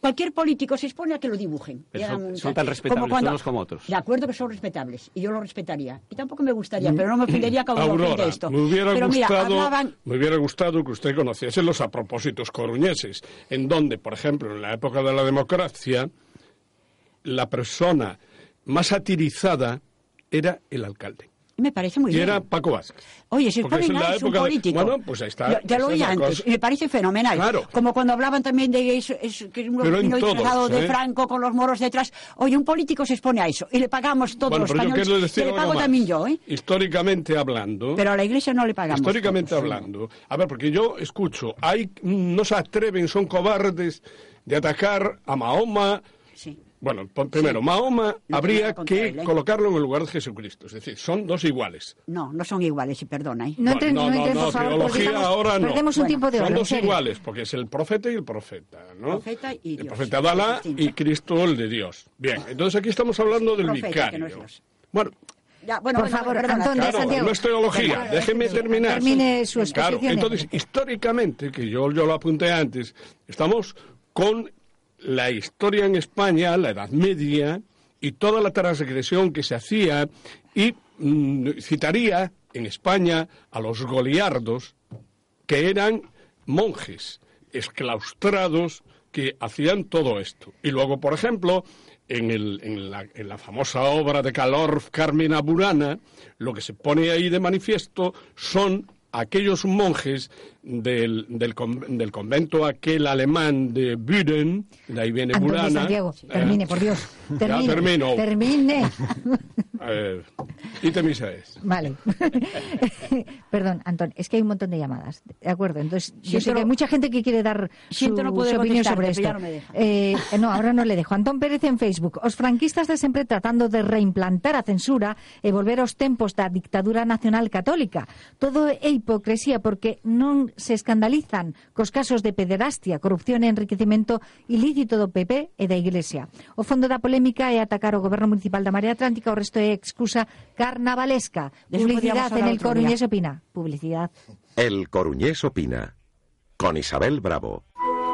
cualquier político se expone a que lo dibujen. Son- hagan un- son tan respetables como cuando- unos como otros. De acuerdo que son respetables, y yo lo respetaría. Y tampoco me gustaría, pero no me ofendería ofende Aurora, esto. me hubiera, pero mira, gustado, hablaban... me hubiera gustado que usted conociese los apropósitos coruñeses, en donde, por ejemplo, en la época de la democracia, la persona más satirizada era el alcalde. Me parece muy y bien. era Paco Vázquez. Oye, si Porque es la es un época de- político. Bueno, pues ahí está. Yo- Ya lo oí es antes, cosa. y me parece fenomenal. Claro. Como cuando hablaban también de eso, es, que un en vino todos, disfrazado de ¿eh? Franco con los moros detrás. Oye, un político se expone a eso y le pagamos todos Bueno, los yo españoles. quiero decir que le pago también yo, ¿eh? Históricamente hablando. Pero a la iglesia no le pagamos. Históricamente hablando. A ver, porque yo escucho, hay, no se atreven, son cobardes de atacar a Mahoma. Bueno, primero, Mahoma No habría que él, ¿eh? colocarlo en el lugar de Jesucristo. Es decir, son dos iguales. No, no son iguales, y perdona. ¿eh? No Bueno, no teología estamos- ahora no. perdemos un tiempo de Son dos iguales, porque es el profeta y el profeta, ¿no? Profeta y el Dios. profeta de Alá y Cristo el de Dios. Bien, entonces aquí estamos hablando del Profeta, que vicario. no es Dios. Bueno, Ya, bueno, Por bueno, favor, perdona. Antón de Claro, Santiago. no es teología, déjeme terminar. Termine su Claro, exposición. entonces, históricamente, que yo, yo lo apunté antes, estamos con la historia en España, la Edad Media, y toda la transgresión que se hacía, y mm, citaría en España a los goliardos, que eran monjes exclaustrados que hacían todo esto. Y luego, por ejemplo, en, el- en la, en la famosa obra de Calor Carmina Burana, lo que se pone ahí de manifiesto son aquellos monjes del, del, con- del convento aquel alemán de Büren, de ahí viene Burana. Santiago, eh, termine, por Dios. ya Termine. termino. Termine. eh, y misa es. Vale. Perdón, Antón, es que hay un montón de llamadas. De acuerdo, entonces yo sé que hay mucha gente que quiere dar su, Siento no poder su opinión sobre esto. ya no me deja. Eh, no, ahora no le dejo. Antón Pérez en Facebook. Os franquistas de sempre tratando de reimplantar a censura e volver aos tempos da dictadura nacional católica. Todo é hipocresía porque non se escandalizan cos casos de pederastia, corrupción e enriquecimento ilícito do PP e da Iglesia. O fondo da polémica é atacar o goberno municipal da Marea Atlántica, o resto é excusa carnavalesca. Publicidade en El Coruñés Opina. Publicidad. El Coruñés Opina. Con Isabel Bravo.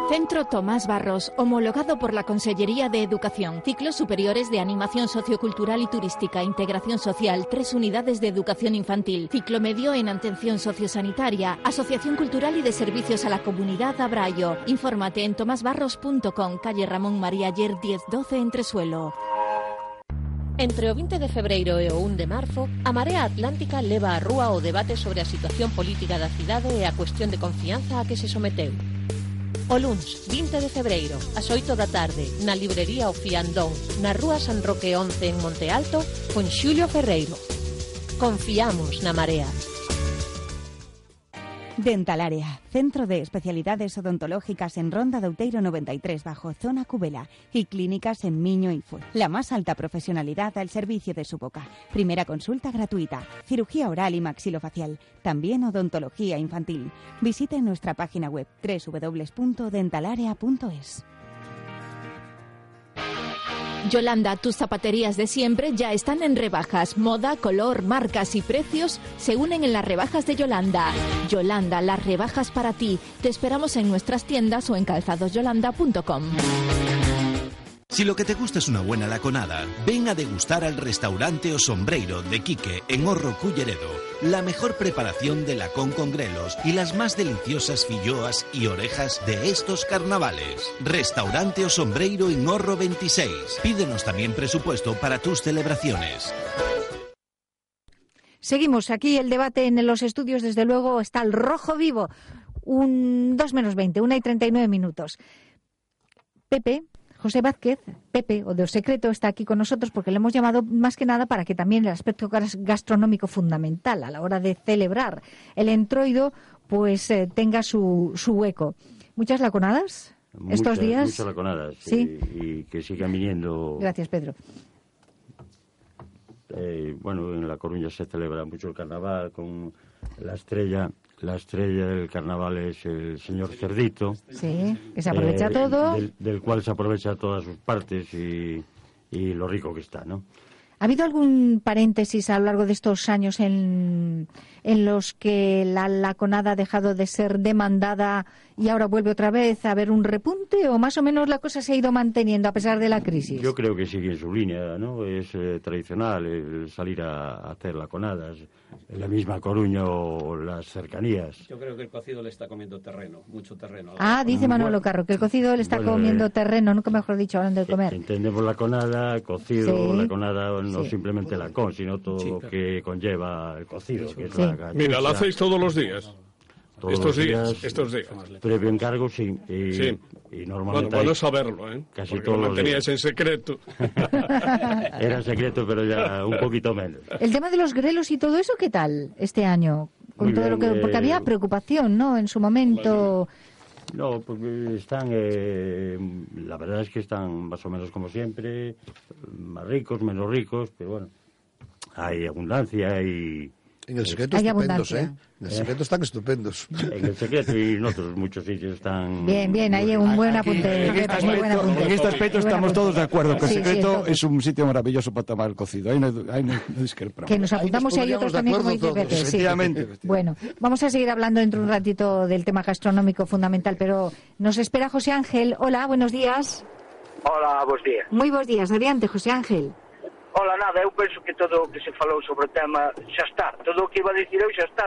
Centro Tomás Barros, homologado por la Consellería de Educación. Ciclos superiores de animación sociocultural y turística, integración social, tres unidades de educación infantil, ciclo medio en atención sociosanitaria, asociación cultural y de servicios a la comunidad Abrayo. Infórmate en tomasbarros.com, calle Ramón María Ayer 1012 Entresuelo. Entre o 20 de febreiro e o 1 de marzo, a Marea Atlántica leva a rúa o debate sobre a situación política da cidade e a cuestión de confianza a que se someteu. O luns, 20 de febreiro, ás 8 da tarde, na librería O Fiandón, na rúa San Roque 11 en Monte Alto, con Xulio Ferreiro. Confiamos na Marea. Dentalárea, centro de especialidades odontológicas en Ronda de Outeiro 93 bajo zona Cubela y clínicas en Miño y Fue. La más alta profesionalidad al servicio de su boca. Primera consulta gratuita, cirugía oral y maxilofacial, también odontología infantil. Visite nuestra página web www.dentalaria.es. Yolanda, tus zapaterías de siempre ya están en rebajas. Moda, color, marcas y precios se unen en las rebajas de Yolanda. Yolanda, las rebajas para ti. Te esperamos en nuestras tiendas o en calzadosyolanda.com. Si lo que te gusta es una buena laconada, ven a degustar al restaurante O Sombreiro de Quique en Horro Culleredo. La mejor preparación de lacón con grelos y las más deliciosas filloas y orejas de estos carnavales. Restaurante O Sombreiro en Horro 26. Pídenos también presupuesto para tus celebraciones. Seguimos aquí el debate en los estudios, desde luego está el rojo vivo. Un 2 menos 20, 1 y 39 minutos. Pepe, José Vázquez, Pepe, o de O Secreto, está aquí con nosotros porque le hemos llamado más que nada para que también el aspecto gas- gastronómico fundamental a la hora de celebrar el entroido pues eh, tenga su, su hueco. ¿Muchas laconadas estos días? Muchas laconadas. Sí. Y, y que sigan viniendo. Gracias, Pedro. Eh, bueno, en La Coruña se celebra mucho el carnaval con la estrella. La estrella del carnaval es el señor Cerdito. Sí, que se aprovecha eh, todo. Del, del cual se aprovecha todas sus partes y, y lo rico que está, ¿no? ¿Ha habido algún paréntesis a lo largo de estos años en, en los que la laconada ha dejado de ser demandada y ahora vuelve otra vez a haber un repunte o más o menos la cosa se ha ido manteniendo a pesar de la crisis? Yo creo que sigue en su línea, ¿no? Es eh, tradicional el salir a, a hacer laconadas en la misma Coruña o las cercanías. Yo creo que el cocido le está comiendo terreno, mucho terreno. Ah, dice Manolo Carro que el cocido le está Bueno, comiendo eh, terreno, nunca mejor dicho, hablando de comer. Entendemos laconada, cocido, Sí. laconada no Sí. simplemente lacón, sino todo lo que conlleva el cocido, que es Sí. la Mira, ¿lo hacéis todos los días? Todos estos los días, días, estos días. Previo encargo, sí. Y, Sí. y Bueno, normalmente bueno hay- saberlo, ¿eh? Casi Porque todos lo días. en secreto. Era secreto, pero ya un poquito menos. El tema de los grelos y todo eso, ¿qué tal este año? Con Muy todo lo que, bien, porque eh, había preocupación, ¿no? En su momento. No, porque están, eh, la verdad es que están más o menos como siempre, más ricos, menos ricos, pero bueno, hay abundancia y... En el secreto Hay estupendos, abundancia. ¿eh? En el secreto están estupendos. En el secreto y en otros muchos sitios están... Bien, bien, ahí un buen Aquí, apunte. en, este buen aspecto, apunte. en este aspecto estamos todos de acuerdo que el Sí, sí, secreto es un sitio maravilloso para tomar el cocido. Ahí no, ahí no, no discrepamos. Que nos apuntamos y hay otros también, como dice Pepe. sí. Efectivamente. Bueno, vamos a seguir hablando dentro de un ratito del tema gastronómico fundamental, pero nos espera José Ángel. Hola, buenos días. Hola, bos días. Muy buenos días. Adelante, José Ángel. Ola, nada, eu penso que todo o que se falou sobre o tema xa está. Todo o que iba a dicir eu xa está.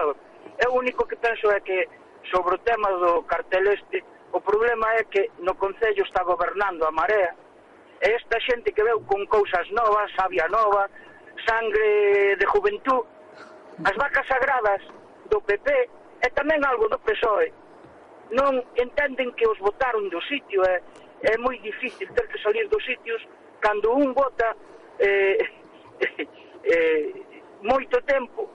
Eu o único que penso é que sobre o tema do cartel este, o problema é que no Concello está gobernando a marea, e esta xente que veu con cousas novas, sabia nova, sangre de juventud, as vacas sagradas do PP e tamén algo do PSOE. Non entenden que os votaron do sitio, é, é moi difícil ter que salir dos sitios cando un vota eh, eh, moito tempo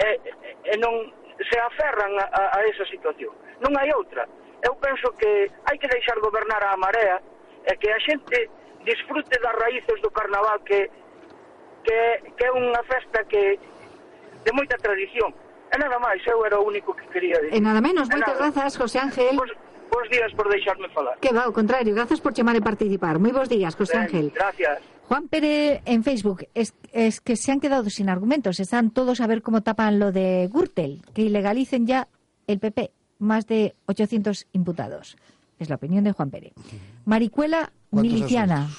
e, e non se aferran a, a esa situación. Non hai outra. Eu penso que hai que deixar gobernar a marea e que a xente disfrute das raíces do carnaval que, que, que é unha festa que de moita tradición. E nada máis, eu era o único que quería dicir. E nada menos, moitas grazas, José Ángel. Pois, Bos días por deixarme falar. Que va, ao contrario, grazas por chamar e participar. Moi bos días, José ben, Ángel. Gracias. Juan Pérez en Facebook, es, es que se han quedado sin argumentos, están todos a ver cómo tapan lo de Gürtel, que ilegalicen ya el PP, más de 800 imputados. Es la opinión de Juan Pérez. Maricuela ¿Cuántos Miliciana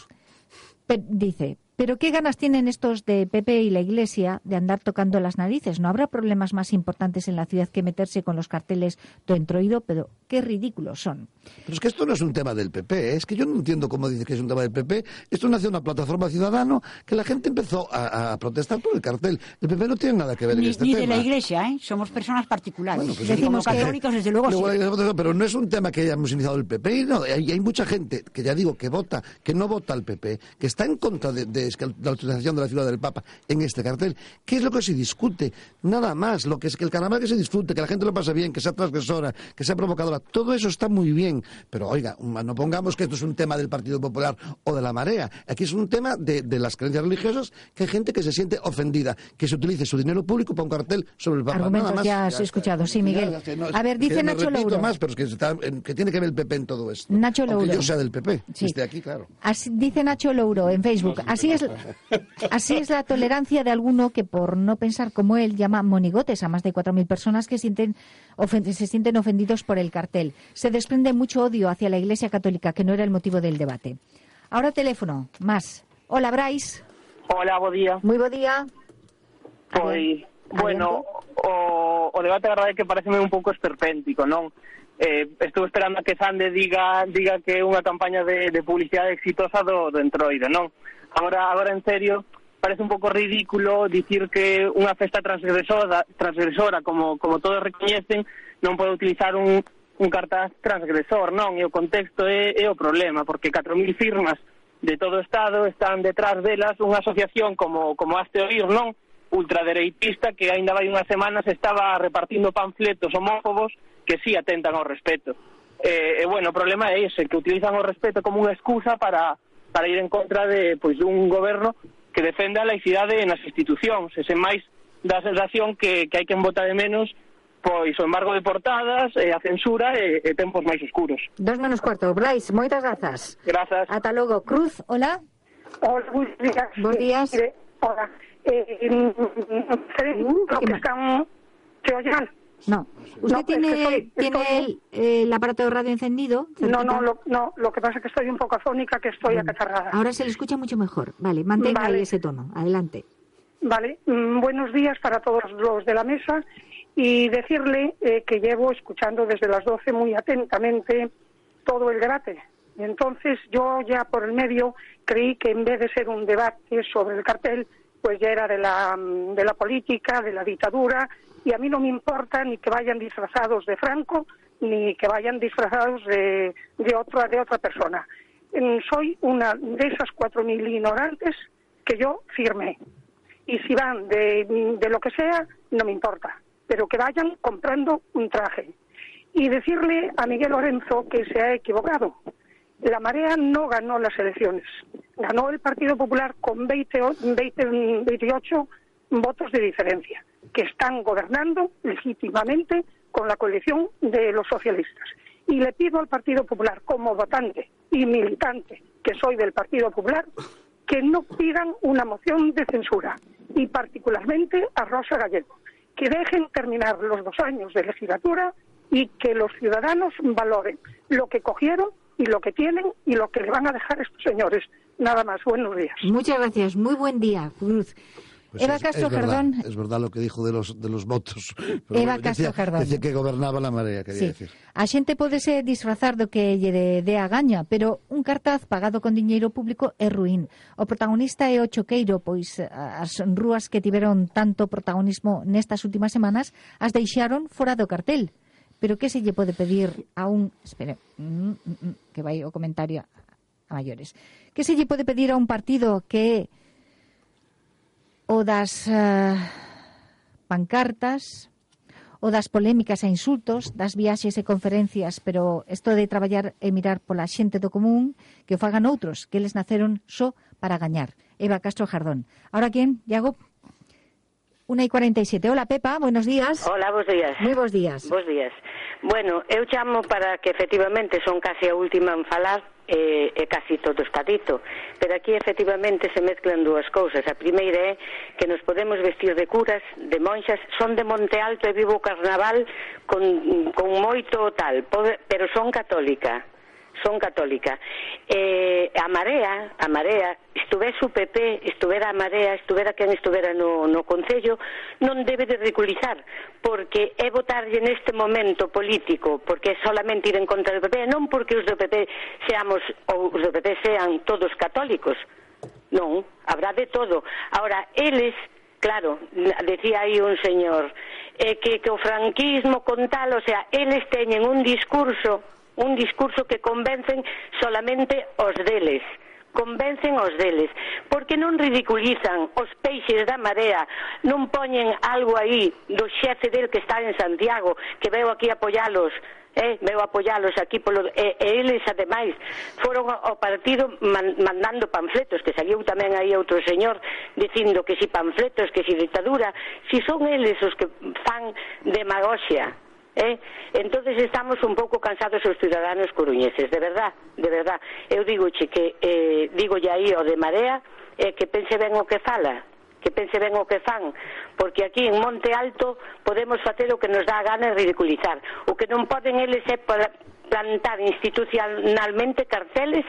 dice, pero qué ganas tienen estos de PP y la Iglesia de andar tocando las narices. No habrá problemas más importantes en la ciudad que meterse con los carteles do entroido, pero qué ridículos son. Pero es que esto no es un tema del PP, ¿eh? es que yo no entiendo cómo dice que es un tema del PP. Esto nació una plataforma ciudadano que la gente empezó a, a protestar por el cartel. El PP no tiene nada que ver en Ni, este ni tema. de la Iglesia, ¿eh? Somos personas particulares. Bueno, pues Decimos que- católicos, desde luego, sí. Pero no es un tema que hayamos iniciado el PP. y No, hay, hay mucha gente que ya digo que vota, que no vota al PP, que está en contra de, de la utilización de la figura del Papa en este cartel. ¿Qué es lo que se discute? Nada más. Lo que es que el carnaval que se disfrute, que la gente lo pase bien, que sea transgresora, que sea provocadora. Todo eso está muy bien. Pero oiga, no pongamos que esto es un tema del Partido Popular o de la marea. Aquí es un tema de, de las creencias religiosas que hay gente que se siente ofendida, que se utilice su dinero público para un cartel sobre el Papa. Nada Argumentos más. ya has escuchado, sí, Miguel. Ya, que no, A ver, que dice me Nacho repito Louro. más, pero es que, está- que tiene que ver el PP en todo esto. Nacho Aunque Louro. yo sea del PP, Sí. esté aquí, claro. Así, dice Nacho Louro en Facebook, así es, así es la tolerancia de alguno que por no pensar como él llama monigotes a más de 4.000 personas que sienten, se sienten ofendidos por el cartel. Se desprende mucho odio hacia la Iglesia Católica, que no era el motivo del debate. Ahora teléfono, más. Hola, Brais. Hola, bo día. Moi bo día. Pois, bueno, o, o debate a verdade é que pareceme un pouco esperpéntico, non? Eh, estou esperando a que Sande diga diga que é unha campaña de, de publicidade exitosa do, do entroide, non? Agora, agora en serio, parece un pouco ridículo dicir que unha festa transgresora, transgresora como, como todos recoñecen, non pode utilizar un, un cartaz transgresor, non, e o contexto é, é o problema, porque 4.000 firmas de todo o Estado están detrás delas unha asociación como, como Aste oír, non? ultradereitista que aínda vai unhas semanas estaba repartindo panfletos homófobos que sí atentan ao respeto. Eh, e bueno, o problema é ese, que utilizan o respeto como unha excusa para, para ir en contra de pois dun goberno que defenda a laicidade nas institucións, e sen máis da sensación que, que hai que vota de menos pois o embargo de portadas, e a censura e, e tempos máis oscuros. Dos menos cuarto. Brais, moitas grazas. Grazas. Ata logo. Cruz, hola. Hola, buenos días. Bons días. Hola. Eh, eh, eh, eh, eh, eh, eh, eh, eh, eh, eh, No. ¿Usted No, tiene, es que estoy- tiene estoy- el, el aparato de radio encendido? No, cerquita? no, lo, no, lo que pasa es que estoy un poco afónica, que estoy acatarrada. Ahora se le escucha mucho mejor. Vale, mantenga Vale. ahí ese tono. Adelante. Vale, mm, buenos días para todos los de la mesa y decirle eh, que llevo escuchando desde las 12 muy atentamente todo el debate. Y entonces yo ya por el medio creí que en vez de ser un debate sobre el cartel, pues ya era de la, mm, de la política, de la dictadura, y a mí no me importa ni que vayan disfrazados de Franco, ni que vayan disfrazados de, de, otra, de otra persona. Mm, Soy una de esas cuatro mil ignorantes que yo firmé y si van de, de lo que sea, no me importa, pero que vayan comprando un traje. Y decirle a Miguel Lorenzo que se ha equivocado. La marea no ganó las elecciones, ganó el Partido Popular con 20, o- 20, 28 votos de diferencia, que están gobernando legítimamente con la coalición de los socialistas. Y le pido al Partido Popular, como votante y militante que soy del Partido Popular, que no pidan una moción de censura y particularmente a Rosa Gallego, que dejen terminar los dos años de legislatura y que los ciudadanos valoren lo que cogieron y lo que tienen y lo que le van a dejar estos señores. Nada más, buenos días. Muchas gracias. Muy buen día, Cruz. Pues Eva es, Castro es verdad, Jardón. Es verdad lo que dijo de los, de los votos. Pero Eva decía, Castro Jardón. Decía que gobernaba la marea, quería sí. decir. A xente podese disfrazar do que lle de, de a gaña, pero un cartaz pagado con diñeiro público é ruín. O protagonista é o choqueiro, pois as rúas que tiveron tanto protagonismo nestas últimas semanas as deixaron fora do cartel. Pero que se lle pode pedir a un... Espere, mm, mm, mm que vai o comentario a maiores. Que se lle pode pedir a un partido que o das uh, pancartas, o das polémicas e insultos, das viaxes e conferencias, pero isto de traballar e mirar pola xente do común, que o fagan outros, que eles naceron só para gañar. Eva Castro Jardón. Ahora quen, Iago? Una y 47. Hola, Pepa, buenos días. Hola, bos días. Moi bos días. Bos días. Bueno, eu chamo para que efectivamente son casi a última en falar, e, e casi todo espadito. Pero aquí efectivamente se mezclan dúas cousas. A primeira é que nos podemos vestir de curas, de monxas, son de Monte Alto e vivo o carnaval con, con moito tal, pero son católica son católica. Eh, a Marea, a Marea, estuvese o PP, estuvera a Marea, estuvera quen estuvera no, no Concello, non debe de ridiculizar, porque é votarlle neste momento político, porque é solamente ir en contra do PP, non porque os do PP seamos, ou os do PP sean todos católicos, non, habrá de todo. Ahora, eles claro, decía aí un señor, eh, que, que o franquismo con tal, o sea, eles teñen un discurso un discurso que convencen solamente os deles convencen os deles, porque non ridiculizan os peixes da marea, non poñen algo aí do xefe del que está en Santiago, que veo aquí apoyalos eh, veo apoyalos aquí polo, e, e eles ademais foron ao partido man, mandando panfletos que saliu tamén aí outro señor dicindo que si panfletos, que si ditadura si son eles os que fan demagoxia. Eh? Entonces estamos un pouco cansados os ciudadanos coruñeses, de verdad, de verdad. Eu digo che que eh, digo aí o de Marea eh, que pense ben o que fala, que pense ben o que fan, porque aquí en Monte Alto podemos facer o que nos dá a gana de ridiculizar. O que non poden eles é plantar institucionalmente carceles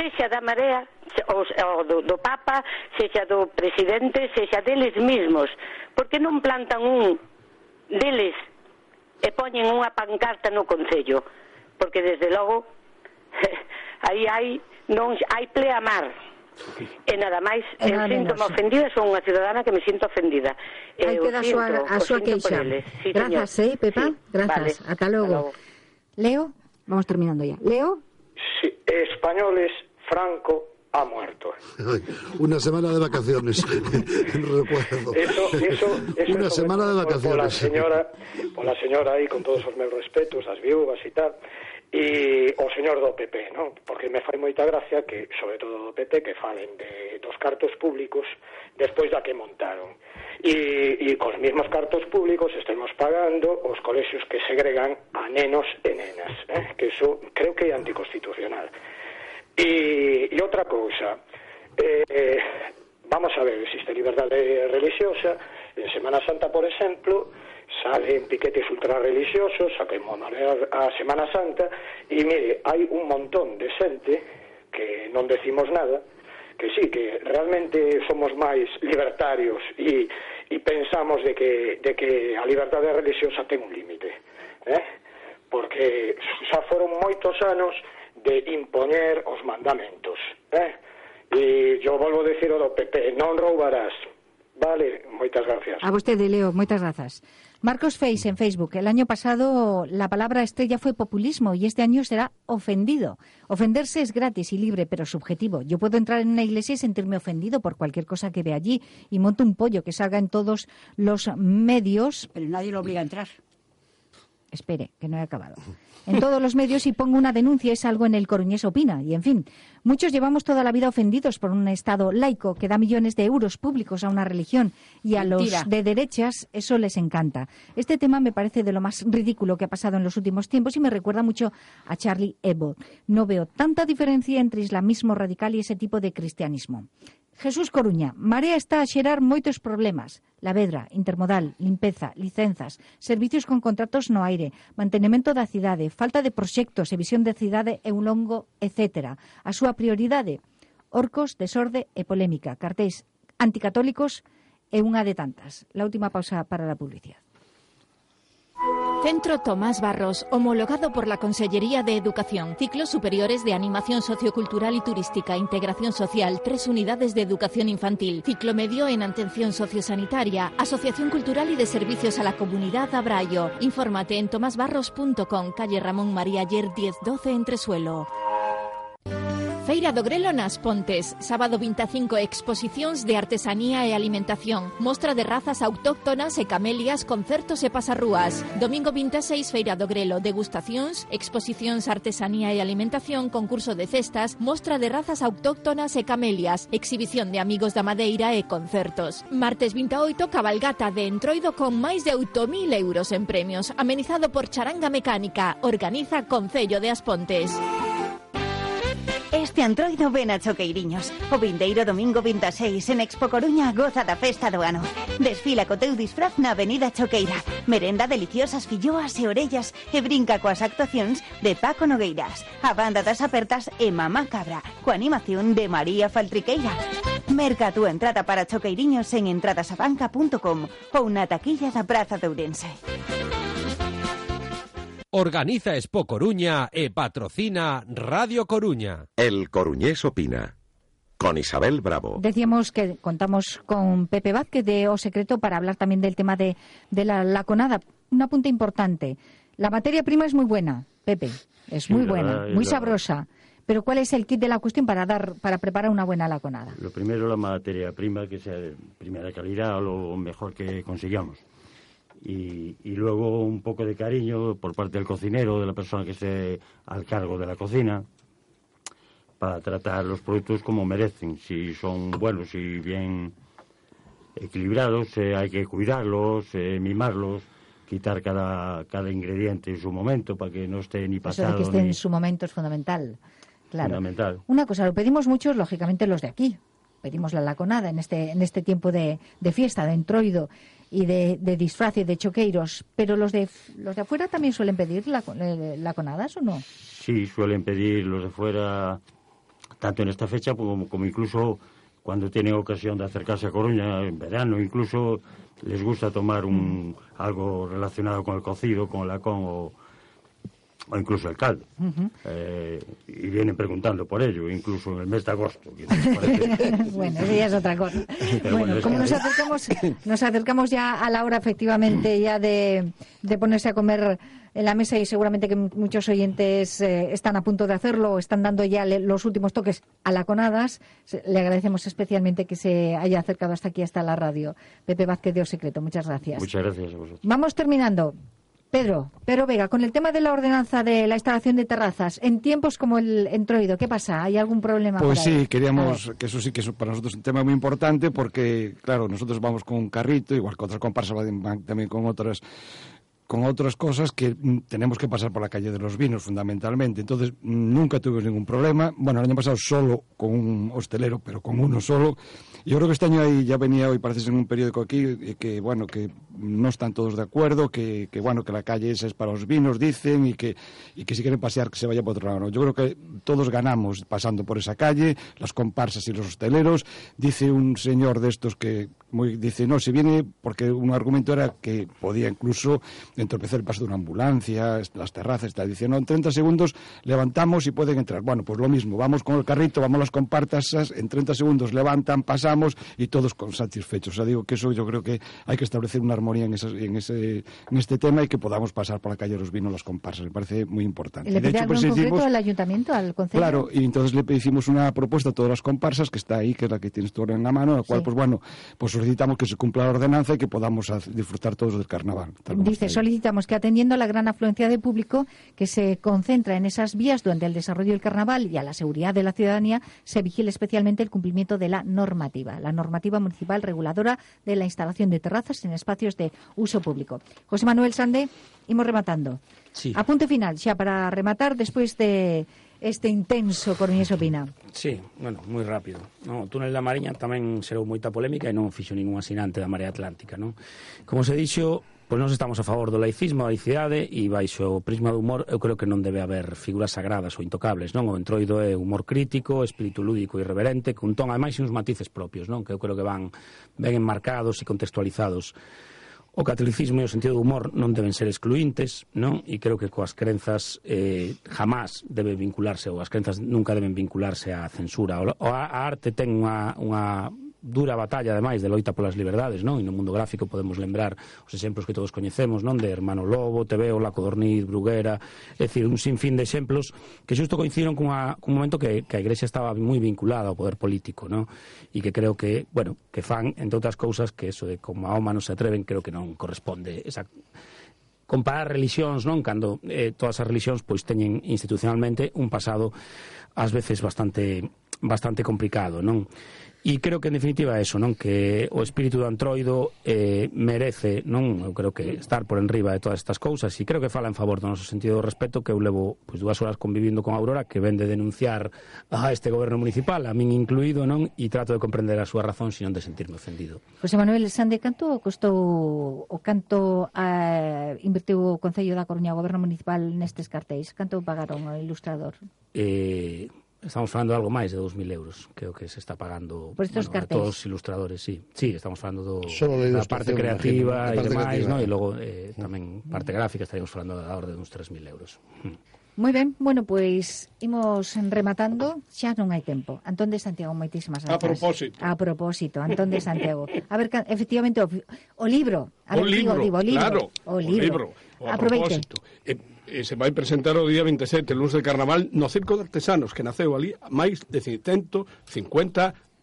sexa da Marea ou, ou do, do Papa, sexa do Presidente, sexa deles mismos, porque non plantan un deles e poñen unha pancarta no Concello, porque desde logo aí hai non hai pleamar, E nada máis, é eu sinto menos. ofendida, son unha cidadana que me sinto ofendida. Aí queda sinto, a súa, a súa queixa. Sí, Grazas, señor. eh, Pepa? Sí, Grazas, vale. ata logo. logo. Leo, vamos terminando ya. Leo? Sí, españoles, Franco, ha muerto. Una semana de vacaciones, recuerdo. Eso, eso, eso Una semana de vacaciones. Por la señora, por la señora aí, con todos os meus respetos, as viúvas e tal, e o señor do PP, non? Porque me fai moita gracia que, sobre todo do PP, que falen de, dos cartos públicos despois da que montaron. E, e cos mesmos cartos públicos estemos pagando os colexios que segregan a nenos e nenas, eh? que iso creo que é anticonstitucional. E, e outra cousa, eh, vamos a ver, existe liberdade religiosa, en Semana Santa, por exemplo, salen piquetes ultrarreligiosos, saquemos a Semana Santa, e mire, hai un montón de xente que non decimos nada, que sí, que realmente somos máis libertarios e, e pensamos de que, de que a liberdade religiosa ten un límite. Eh? Porque xa foron moitos anos de impoñer os mandamentos eh? e yo volvo a decir o do PP non roubarás vale, moitas gracias a vostede, Leo, moitas grazas. Marcos Feis en Facebook. El año pasado la palabra estrella fue populismo y este año será ofendido. Ofenderse es gratis y libre, pero subjetivo. Yo puedo entrar en una iglesia y sentirme ofendido por cualquier cosa que vea allí y monto un pollo que salga en todos los medios. Pero nadie lo obliga a entrar. Espere, que no he acabado. En todos los medios y pongo una denuncia, es algo en el Coruñés opina. Y en fin, muchos llevamos toda la vida ofendidos por un Estado laico que da millones de euros públicos a una religión y a Mentira. los de derechas eso les encanta. Este tema me parece de lo más ridículo que ha pasado en los últimos tiempos y me recuerda mucho a Charlie Hebdo. No veo tanta diferencia entre islamismo radical y ese tipo de cristianismo. Jesús Coruña, Marea está a xerar moitos problemas. Lavedra, intermodal, limpeza, licenzas, servicios con contratos no aire, mantenimento da cidade, falta de proxectos e visión de cidade e un longo, etc. A súa prioridade, orcos, desorde e polémica, cartéis anticatólicos e unha de tantas. La última pausa para la publicidad. Centro Tomás Barros, homologado por la Consellería de Educación. Ciclos superiores de animación sociocultural y turística, integración social, tres unidades de educación infantil, ciclo medio en atención sociosanitaria, asociación cultural y de servicios a la comunidad Abrayo. Infórmate en tomasbarros.com, calle Ramón María Ayer 1012 Entresuelo. Feira do Grelo nas Pontes, sábado 25 exposicións de artesanía e alimentación, mostra de razas autóctonas e camelias, concertos e pasarrúas. Domingo 26 Feira do Grelo, degustacións, exposicións artesanía e alimentación, concurso de cestas, mostra de razas autóctonas e camelias, exhibición de amigos da madeira e concertos. Martes 28 cabalgata de entroido con máis de 8.000 euros en premios, amenizado por Charanga Mecánica, organiza Concello de As Pontes. Este antroido ven a Choqueiriños. O vindeiro domingo 26 en Expo Coruña goza da festa do ano. Desfila co teu disfraz na Avenida Choqueira. Merenda deliciosas filloas e orellas e brinca coas actuacións de Paco Nogueiras, a banda das apertas e Mamá Cabra, coa animación de María Faltriqueira. Merca túa entrada para Choqueiriños en entradasabanca.com ou na taquilla da Praza de Ourense. Organiza Expo Coruña e patrocina Radio Coruña. El Coruñés opina. Con Isabel Bravo. Decíamos que contamos con Pepe Vázquez de O Secreto para hablar también del tema de, de la laconada. Un apunte importante. La materia prima es muy buena, Pepe. Es muy la buena, muy la- sabrosa. Pero ¿cuál es el kit de la cuestión para dar para preparar una buena laconada? Lo primero, la materia prima, que sea de primera calidad, lo mejor que consigamos. Y, y luego un poco de cariño por parte del cocinero, de la persona que esté al cargo de la cocina, para tratar los productos como merecen. Si son buenos y bien equilibrados, eh, hay que cuidarlos, eh, mimarlos, quitar cada, cada ingrediente en su momento para que no esté ni Eso de pasado que esté ni en su momento es fundamental. Claro. fundamental. Una cosa, lo pedimos muchos, lógicamente, los de aquí. Pedimos la laconada en este, en este tiempo de, de fiesta, de entroido y de, de disfraz y de choqueiros. Pero los de, los de afuera también suelen pedir la, eh, laconadas o no? Sí, suelen pedir los de fuera tanto en esta fecha como, como incluso cuando tienen ocasión de acercarse a Coruña en verano, incluso les gusta tomar un, algo relacionado con el cocido, con el lacón o, o incluso el caldo. eh, y vienen preguntando por ello, incluso en el mes de agosto. bueno, eso ya es otra cosa. bueno, bueno como nos acercamos, nos acercamos ya a la hora efectivamente ya de, de ponerse a comer en la mesa y seguramente que muchos oyentes eh, están a punto de hacerlo o están dando ya le, los últimos toques a la conadas. Le agradecemos especialmente que se haya acercado hasta aquí, hasta la radio. Pepe Vázquez de Secreto, muchas gracias. Muchas gracias a vosotros. Vamos terminando. Pedro, Pedro Vega, con el tema de la ordenanza de la instalación de terrazas, en tiempos como el entroido, ¿qué pasa? ¿Hay algún problema? Pues sí, queríamos, que eso sí que es para nosotros un tema muy importante porque, claro, nosotros vamos con un carrito, igual que otras comparsas también con otras con otras cosas que mm, tenemos que pasar por la calle de los vinos fundamentalmente. Entonces nunca tuvimos ningún problema. Bueno, el año pasado solo con un hostelero, pero con uno solo. Yo creo que este año ahí ya venía hoy, parece en un periódico aquí, eh, que bueno, que no están todos de acuerdo, que, que bueno, que la calle esa es para los vinos, dicen, y que, y que si quieren pasear que se vaya por otro lado. ¿no? Yo creo que todos ganamos pasando por esa calle, las comparsas y los hosteleros. Dice un señor de estos que muy, dice, no, si viene, porque un argumento era que podía incluso entorpecer el paso de una ambulancia, las terrazas, está diciendo, en 30 segundos levantamos y pueden entrar. Bueno, pues lo mismo, vamos con el carrito, vamos las compartas, en 30 segundos levantan, pasamos y todos con satisfechos. O sea, digo que eso yo creo que hay que establecer una armonía en, en, ese, en este tema y que podamos pasar por la calle de los vinos las comparsas. Me parece muy importante. ¿Le de hecho, pues, concreto al ayuntamiento, al concello? Claro, y entonces le hicimos una propuesta a todas las comparsas que está ahí, que es la que tienes tú ahora en la mano, la cual, pues bueno, pues solicitamos que se cumpla la ordenanza y que podamos disfrutar todos del carnaval. Dice, solicitamos que atendiendo a la gran afluencia de público que se concentra en esas vías durante el desarrollo del carnaval y a la seguridad de la ciudadanía, se vigile especialmente el cumplimiento de la normativa, la normativa municipal reguladora de la instalación de terrazas en espacios de uso público. José Manuel Sande, imos rematando. Sí. Apunte final, xa para rematar despois de este intenso Coruñés Opina. Sí, bueno, moi rápido. No, o túnel da Mariña tamén serou moita polémica e non fixo ningún asinante da Marea Atlántica, non? Como se dixo, Pois nós estamos a favor do laicismo, da laicidade e baixo o prisma do humor eu creo que non debe haber figuras sagradas ou intocables, non? O entroido é humor crítico, espírito lúdico e irreverente, cun ton, ademais, uns matices propios, non? Que eu creo que van ben enmarcados e contextualizados. O catolicismo e o sentido do humor non deben ser excluintes, non? E creo que coas crenzas eh, jamás debe vincularse, ou as crenzas nunca deben vincularse á censura. O, a, a arte ten unha, unha dura batalla, ademais, de loita polas liberdades, non? E no mundo gráfico podemos lembrar os exemplos que todos coñecemos, non? De Hermano Lobo, Tebeo, La Codorniz, Bruguera, é dicir, un sinfín de exemplos que xusto coincidiron cunha, cun momento que, que a Igrexa estaba moi vinculada ao poder político, non? E que creo que, bueno, que fan, entre outras cousas, que eso de como a Oma non se atreven, creo que non corresponde esa comparar religións, non? Cando eh, todas as religións pois teñen institucionalmente un pasado ás veces bastante bastante complicado, non? E creo que en definitiva é eso, non? Que o espírito do antroido eh, merece, non? Eu creo que estar por enriba de todas estas cousas e creo que fala en favor do noso sentido do respeto que eu levo pois, dúas horas convivindo con Aurora que vende denunciar a este goberno municipal, a min incluído, non? E trato de comprender a súa razón senón de sentirme ofendido. José Manuel Sande, canto costou o canto a, invertiu o Concello da Coruña, o goberno municipal nestes cartéis? Canto pagaron o ilustrador? Eh, Estamos falando de algo máis de 2.000 euros, creo que se está pagando Por estos bueno, a todos os ilustradores, sí. Sí, estamos falando do, da parte creativa e demais, no? e logo eh, tamén parte gráfica estaríamos falando da orde duns 3.000 euros. Mm. Moi ben, bueno, pois imos rematando, xa non hai tempo. Antón de Santiago, moitísimas grazas. A propósito. A propósito, Antón de Santiago. A ver, efectivamente, o, o libro. A ver, libro, digo, digo, o libro, claro, o libro. O libro. O a Aproveite. propósito. Eh, eh, se vai presentar o día 27, lunes de carnaval, no Circo de Artesanos, que naceu ali máis de 150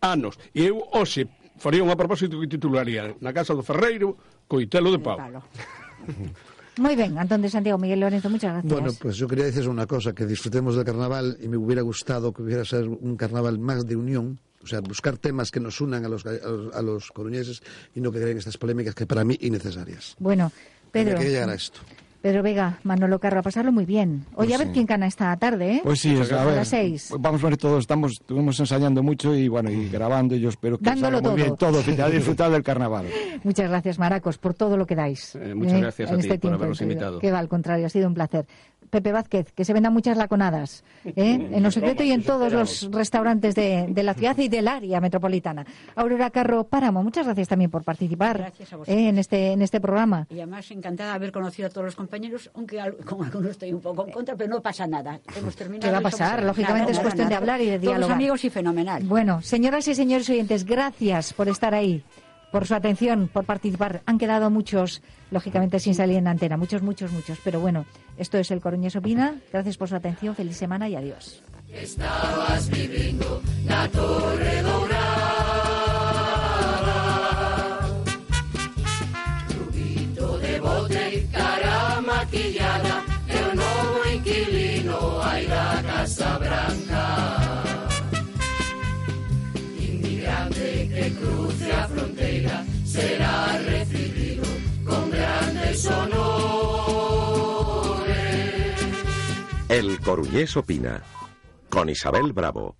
anos. E eu hoxe faría unha propósito que titularía Na Casa do Ferreiro, coitelo de pau. Muy bien, de Santiago Miguel Lorenzo, muchas gracias. Bueno, pues yo quería decir una cosa, que disfrutemos del carnaval y me hubiera gustado que hubiera ser un carnaval más de unión, o sea, buscar temas que nos unan a los, a los, a los coruñeses y no que creen estas polémicas que para mí innecesarias. Bueno, Pedro... Tenía que llegar a esto. Pedro Vega, Manolo Carro, a pasarlo muy bien. Oye, pues a ver sí. quién gana esta tarde, ¿eh? Pues sí, a, a, ver, las seis. Vamos a ver todos, estamos, estuvimos ensayando mucho y bueno, y grabando, y yo espero que Dándolo salga muy bien todo, a disfrutar del carnaval. Muchas gracias, Maracos, por todo lo que dais. Eh, muchas ¿eh? gracias a ti este por habernos invitado. Que va, al contrario, ha sido un placer. Pepe Vázquez, que se vendan muchas laconadas, ¿eh? en lo secreto y en todos los restaurantes de, la ciudad y del área metropolitana. Aurora Carro Páramo, muchas gracias también por participar ¿eh? en, este, en este programa. Y además encantada de haber conocido a todos los compañeros, aunque con algunos estoy un poco en contra, pero no pasa nada. Hemos terminado. ¿Qué va a pasar? Lógicamente es cuestión de hablar y de dialogar. Todos amigos y fenomenal. Bueno, señoras y señores oyentes, gracias por estar ahí por su atención, por participar. Han quedado muchos, lógicamente, sin salir en antena. Muchos, muchos, muchos. Pero bueno, esto es El Coruñés Opina. Gracias por su atención. Feliz semana y adiós. Estabas viviendo la torre dorada Rubito de bote, cara maquillada El nuevo inquilino hay la Casa Branca que cruce a frontera será El Coruñés opina con Isabel Bravo.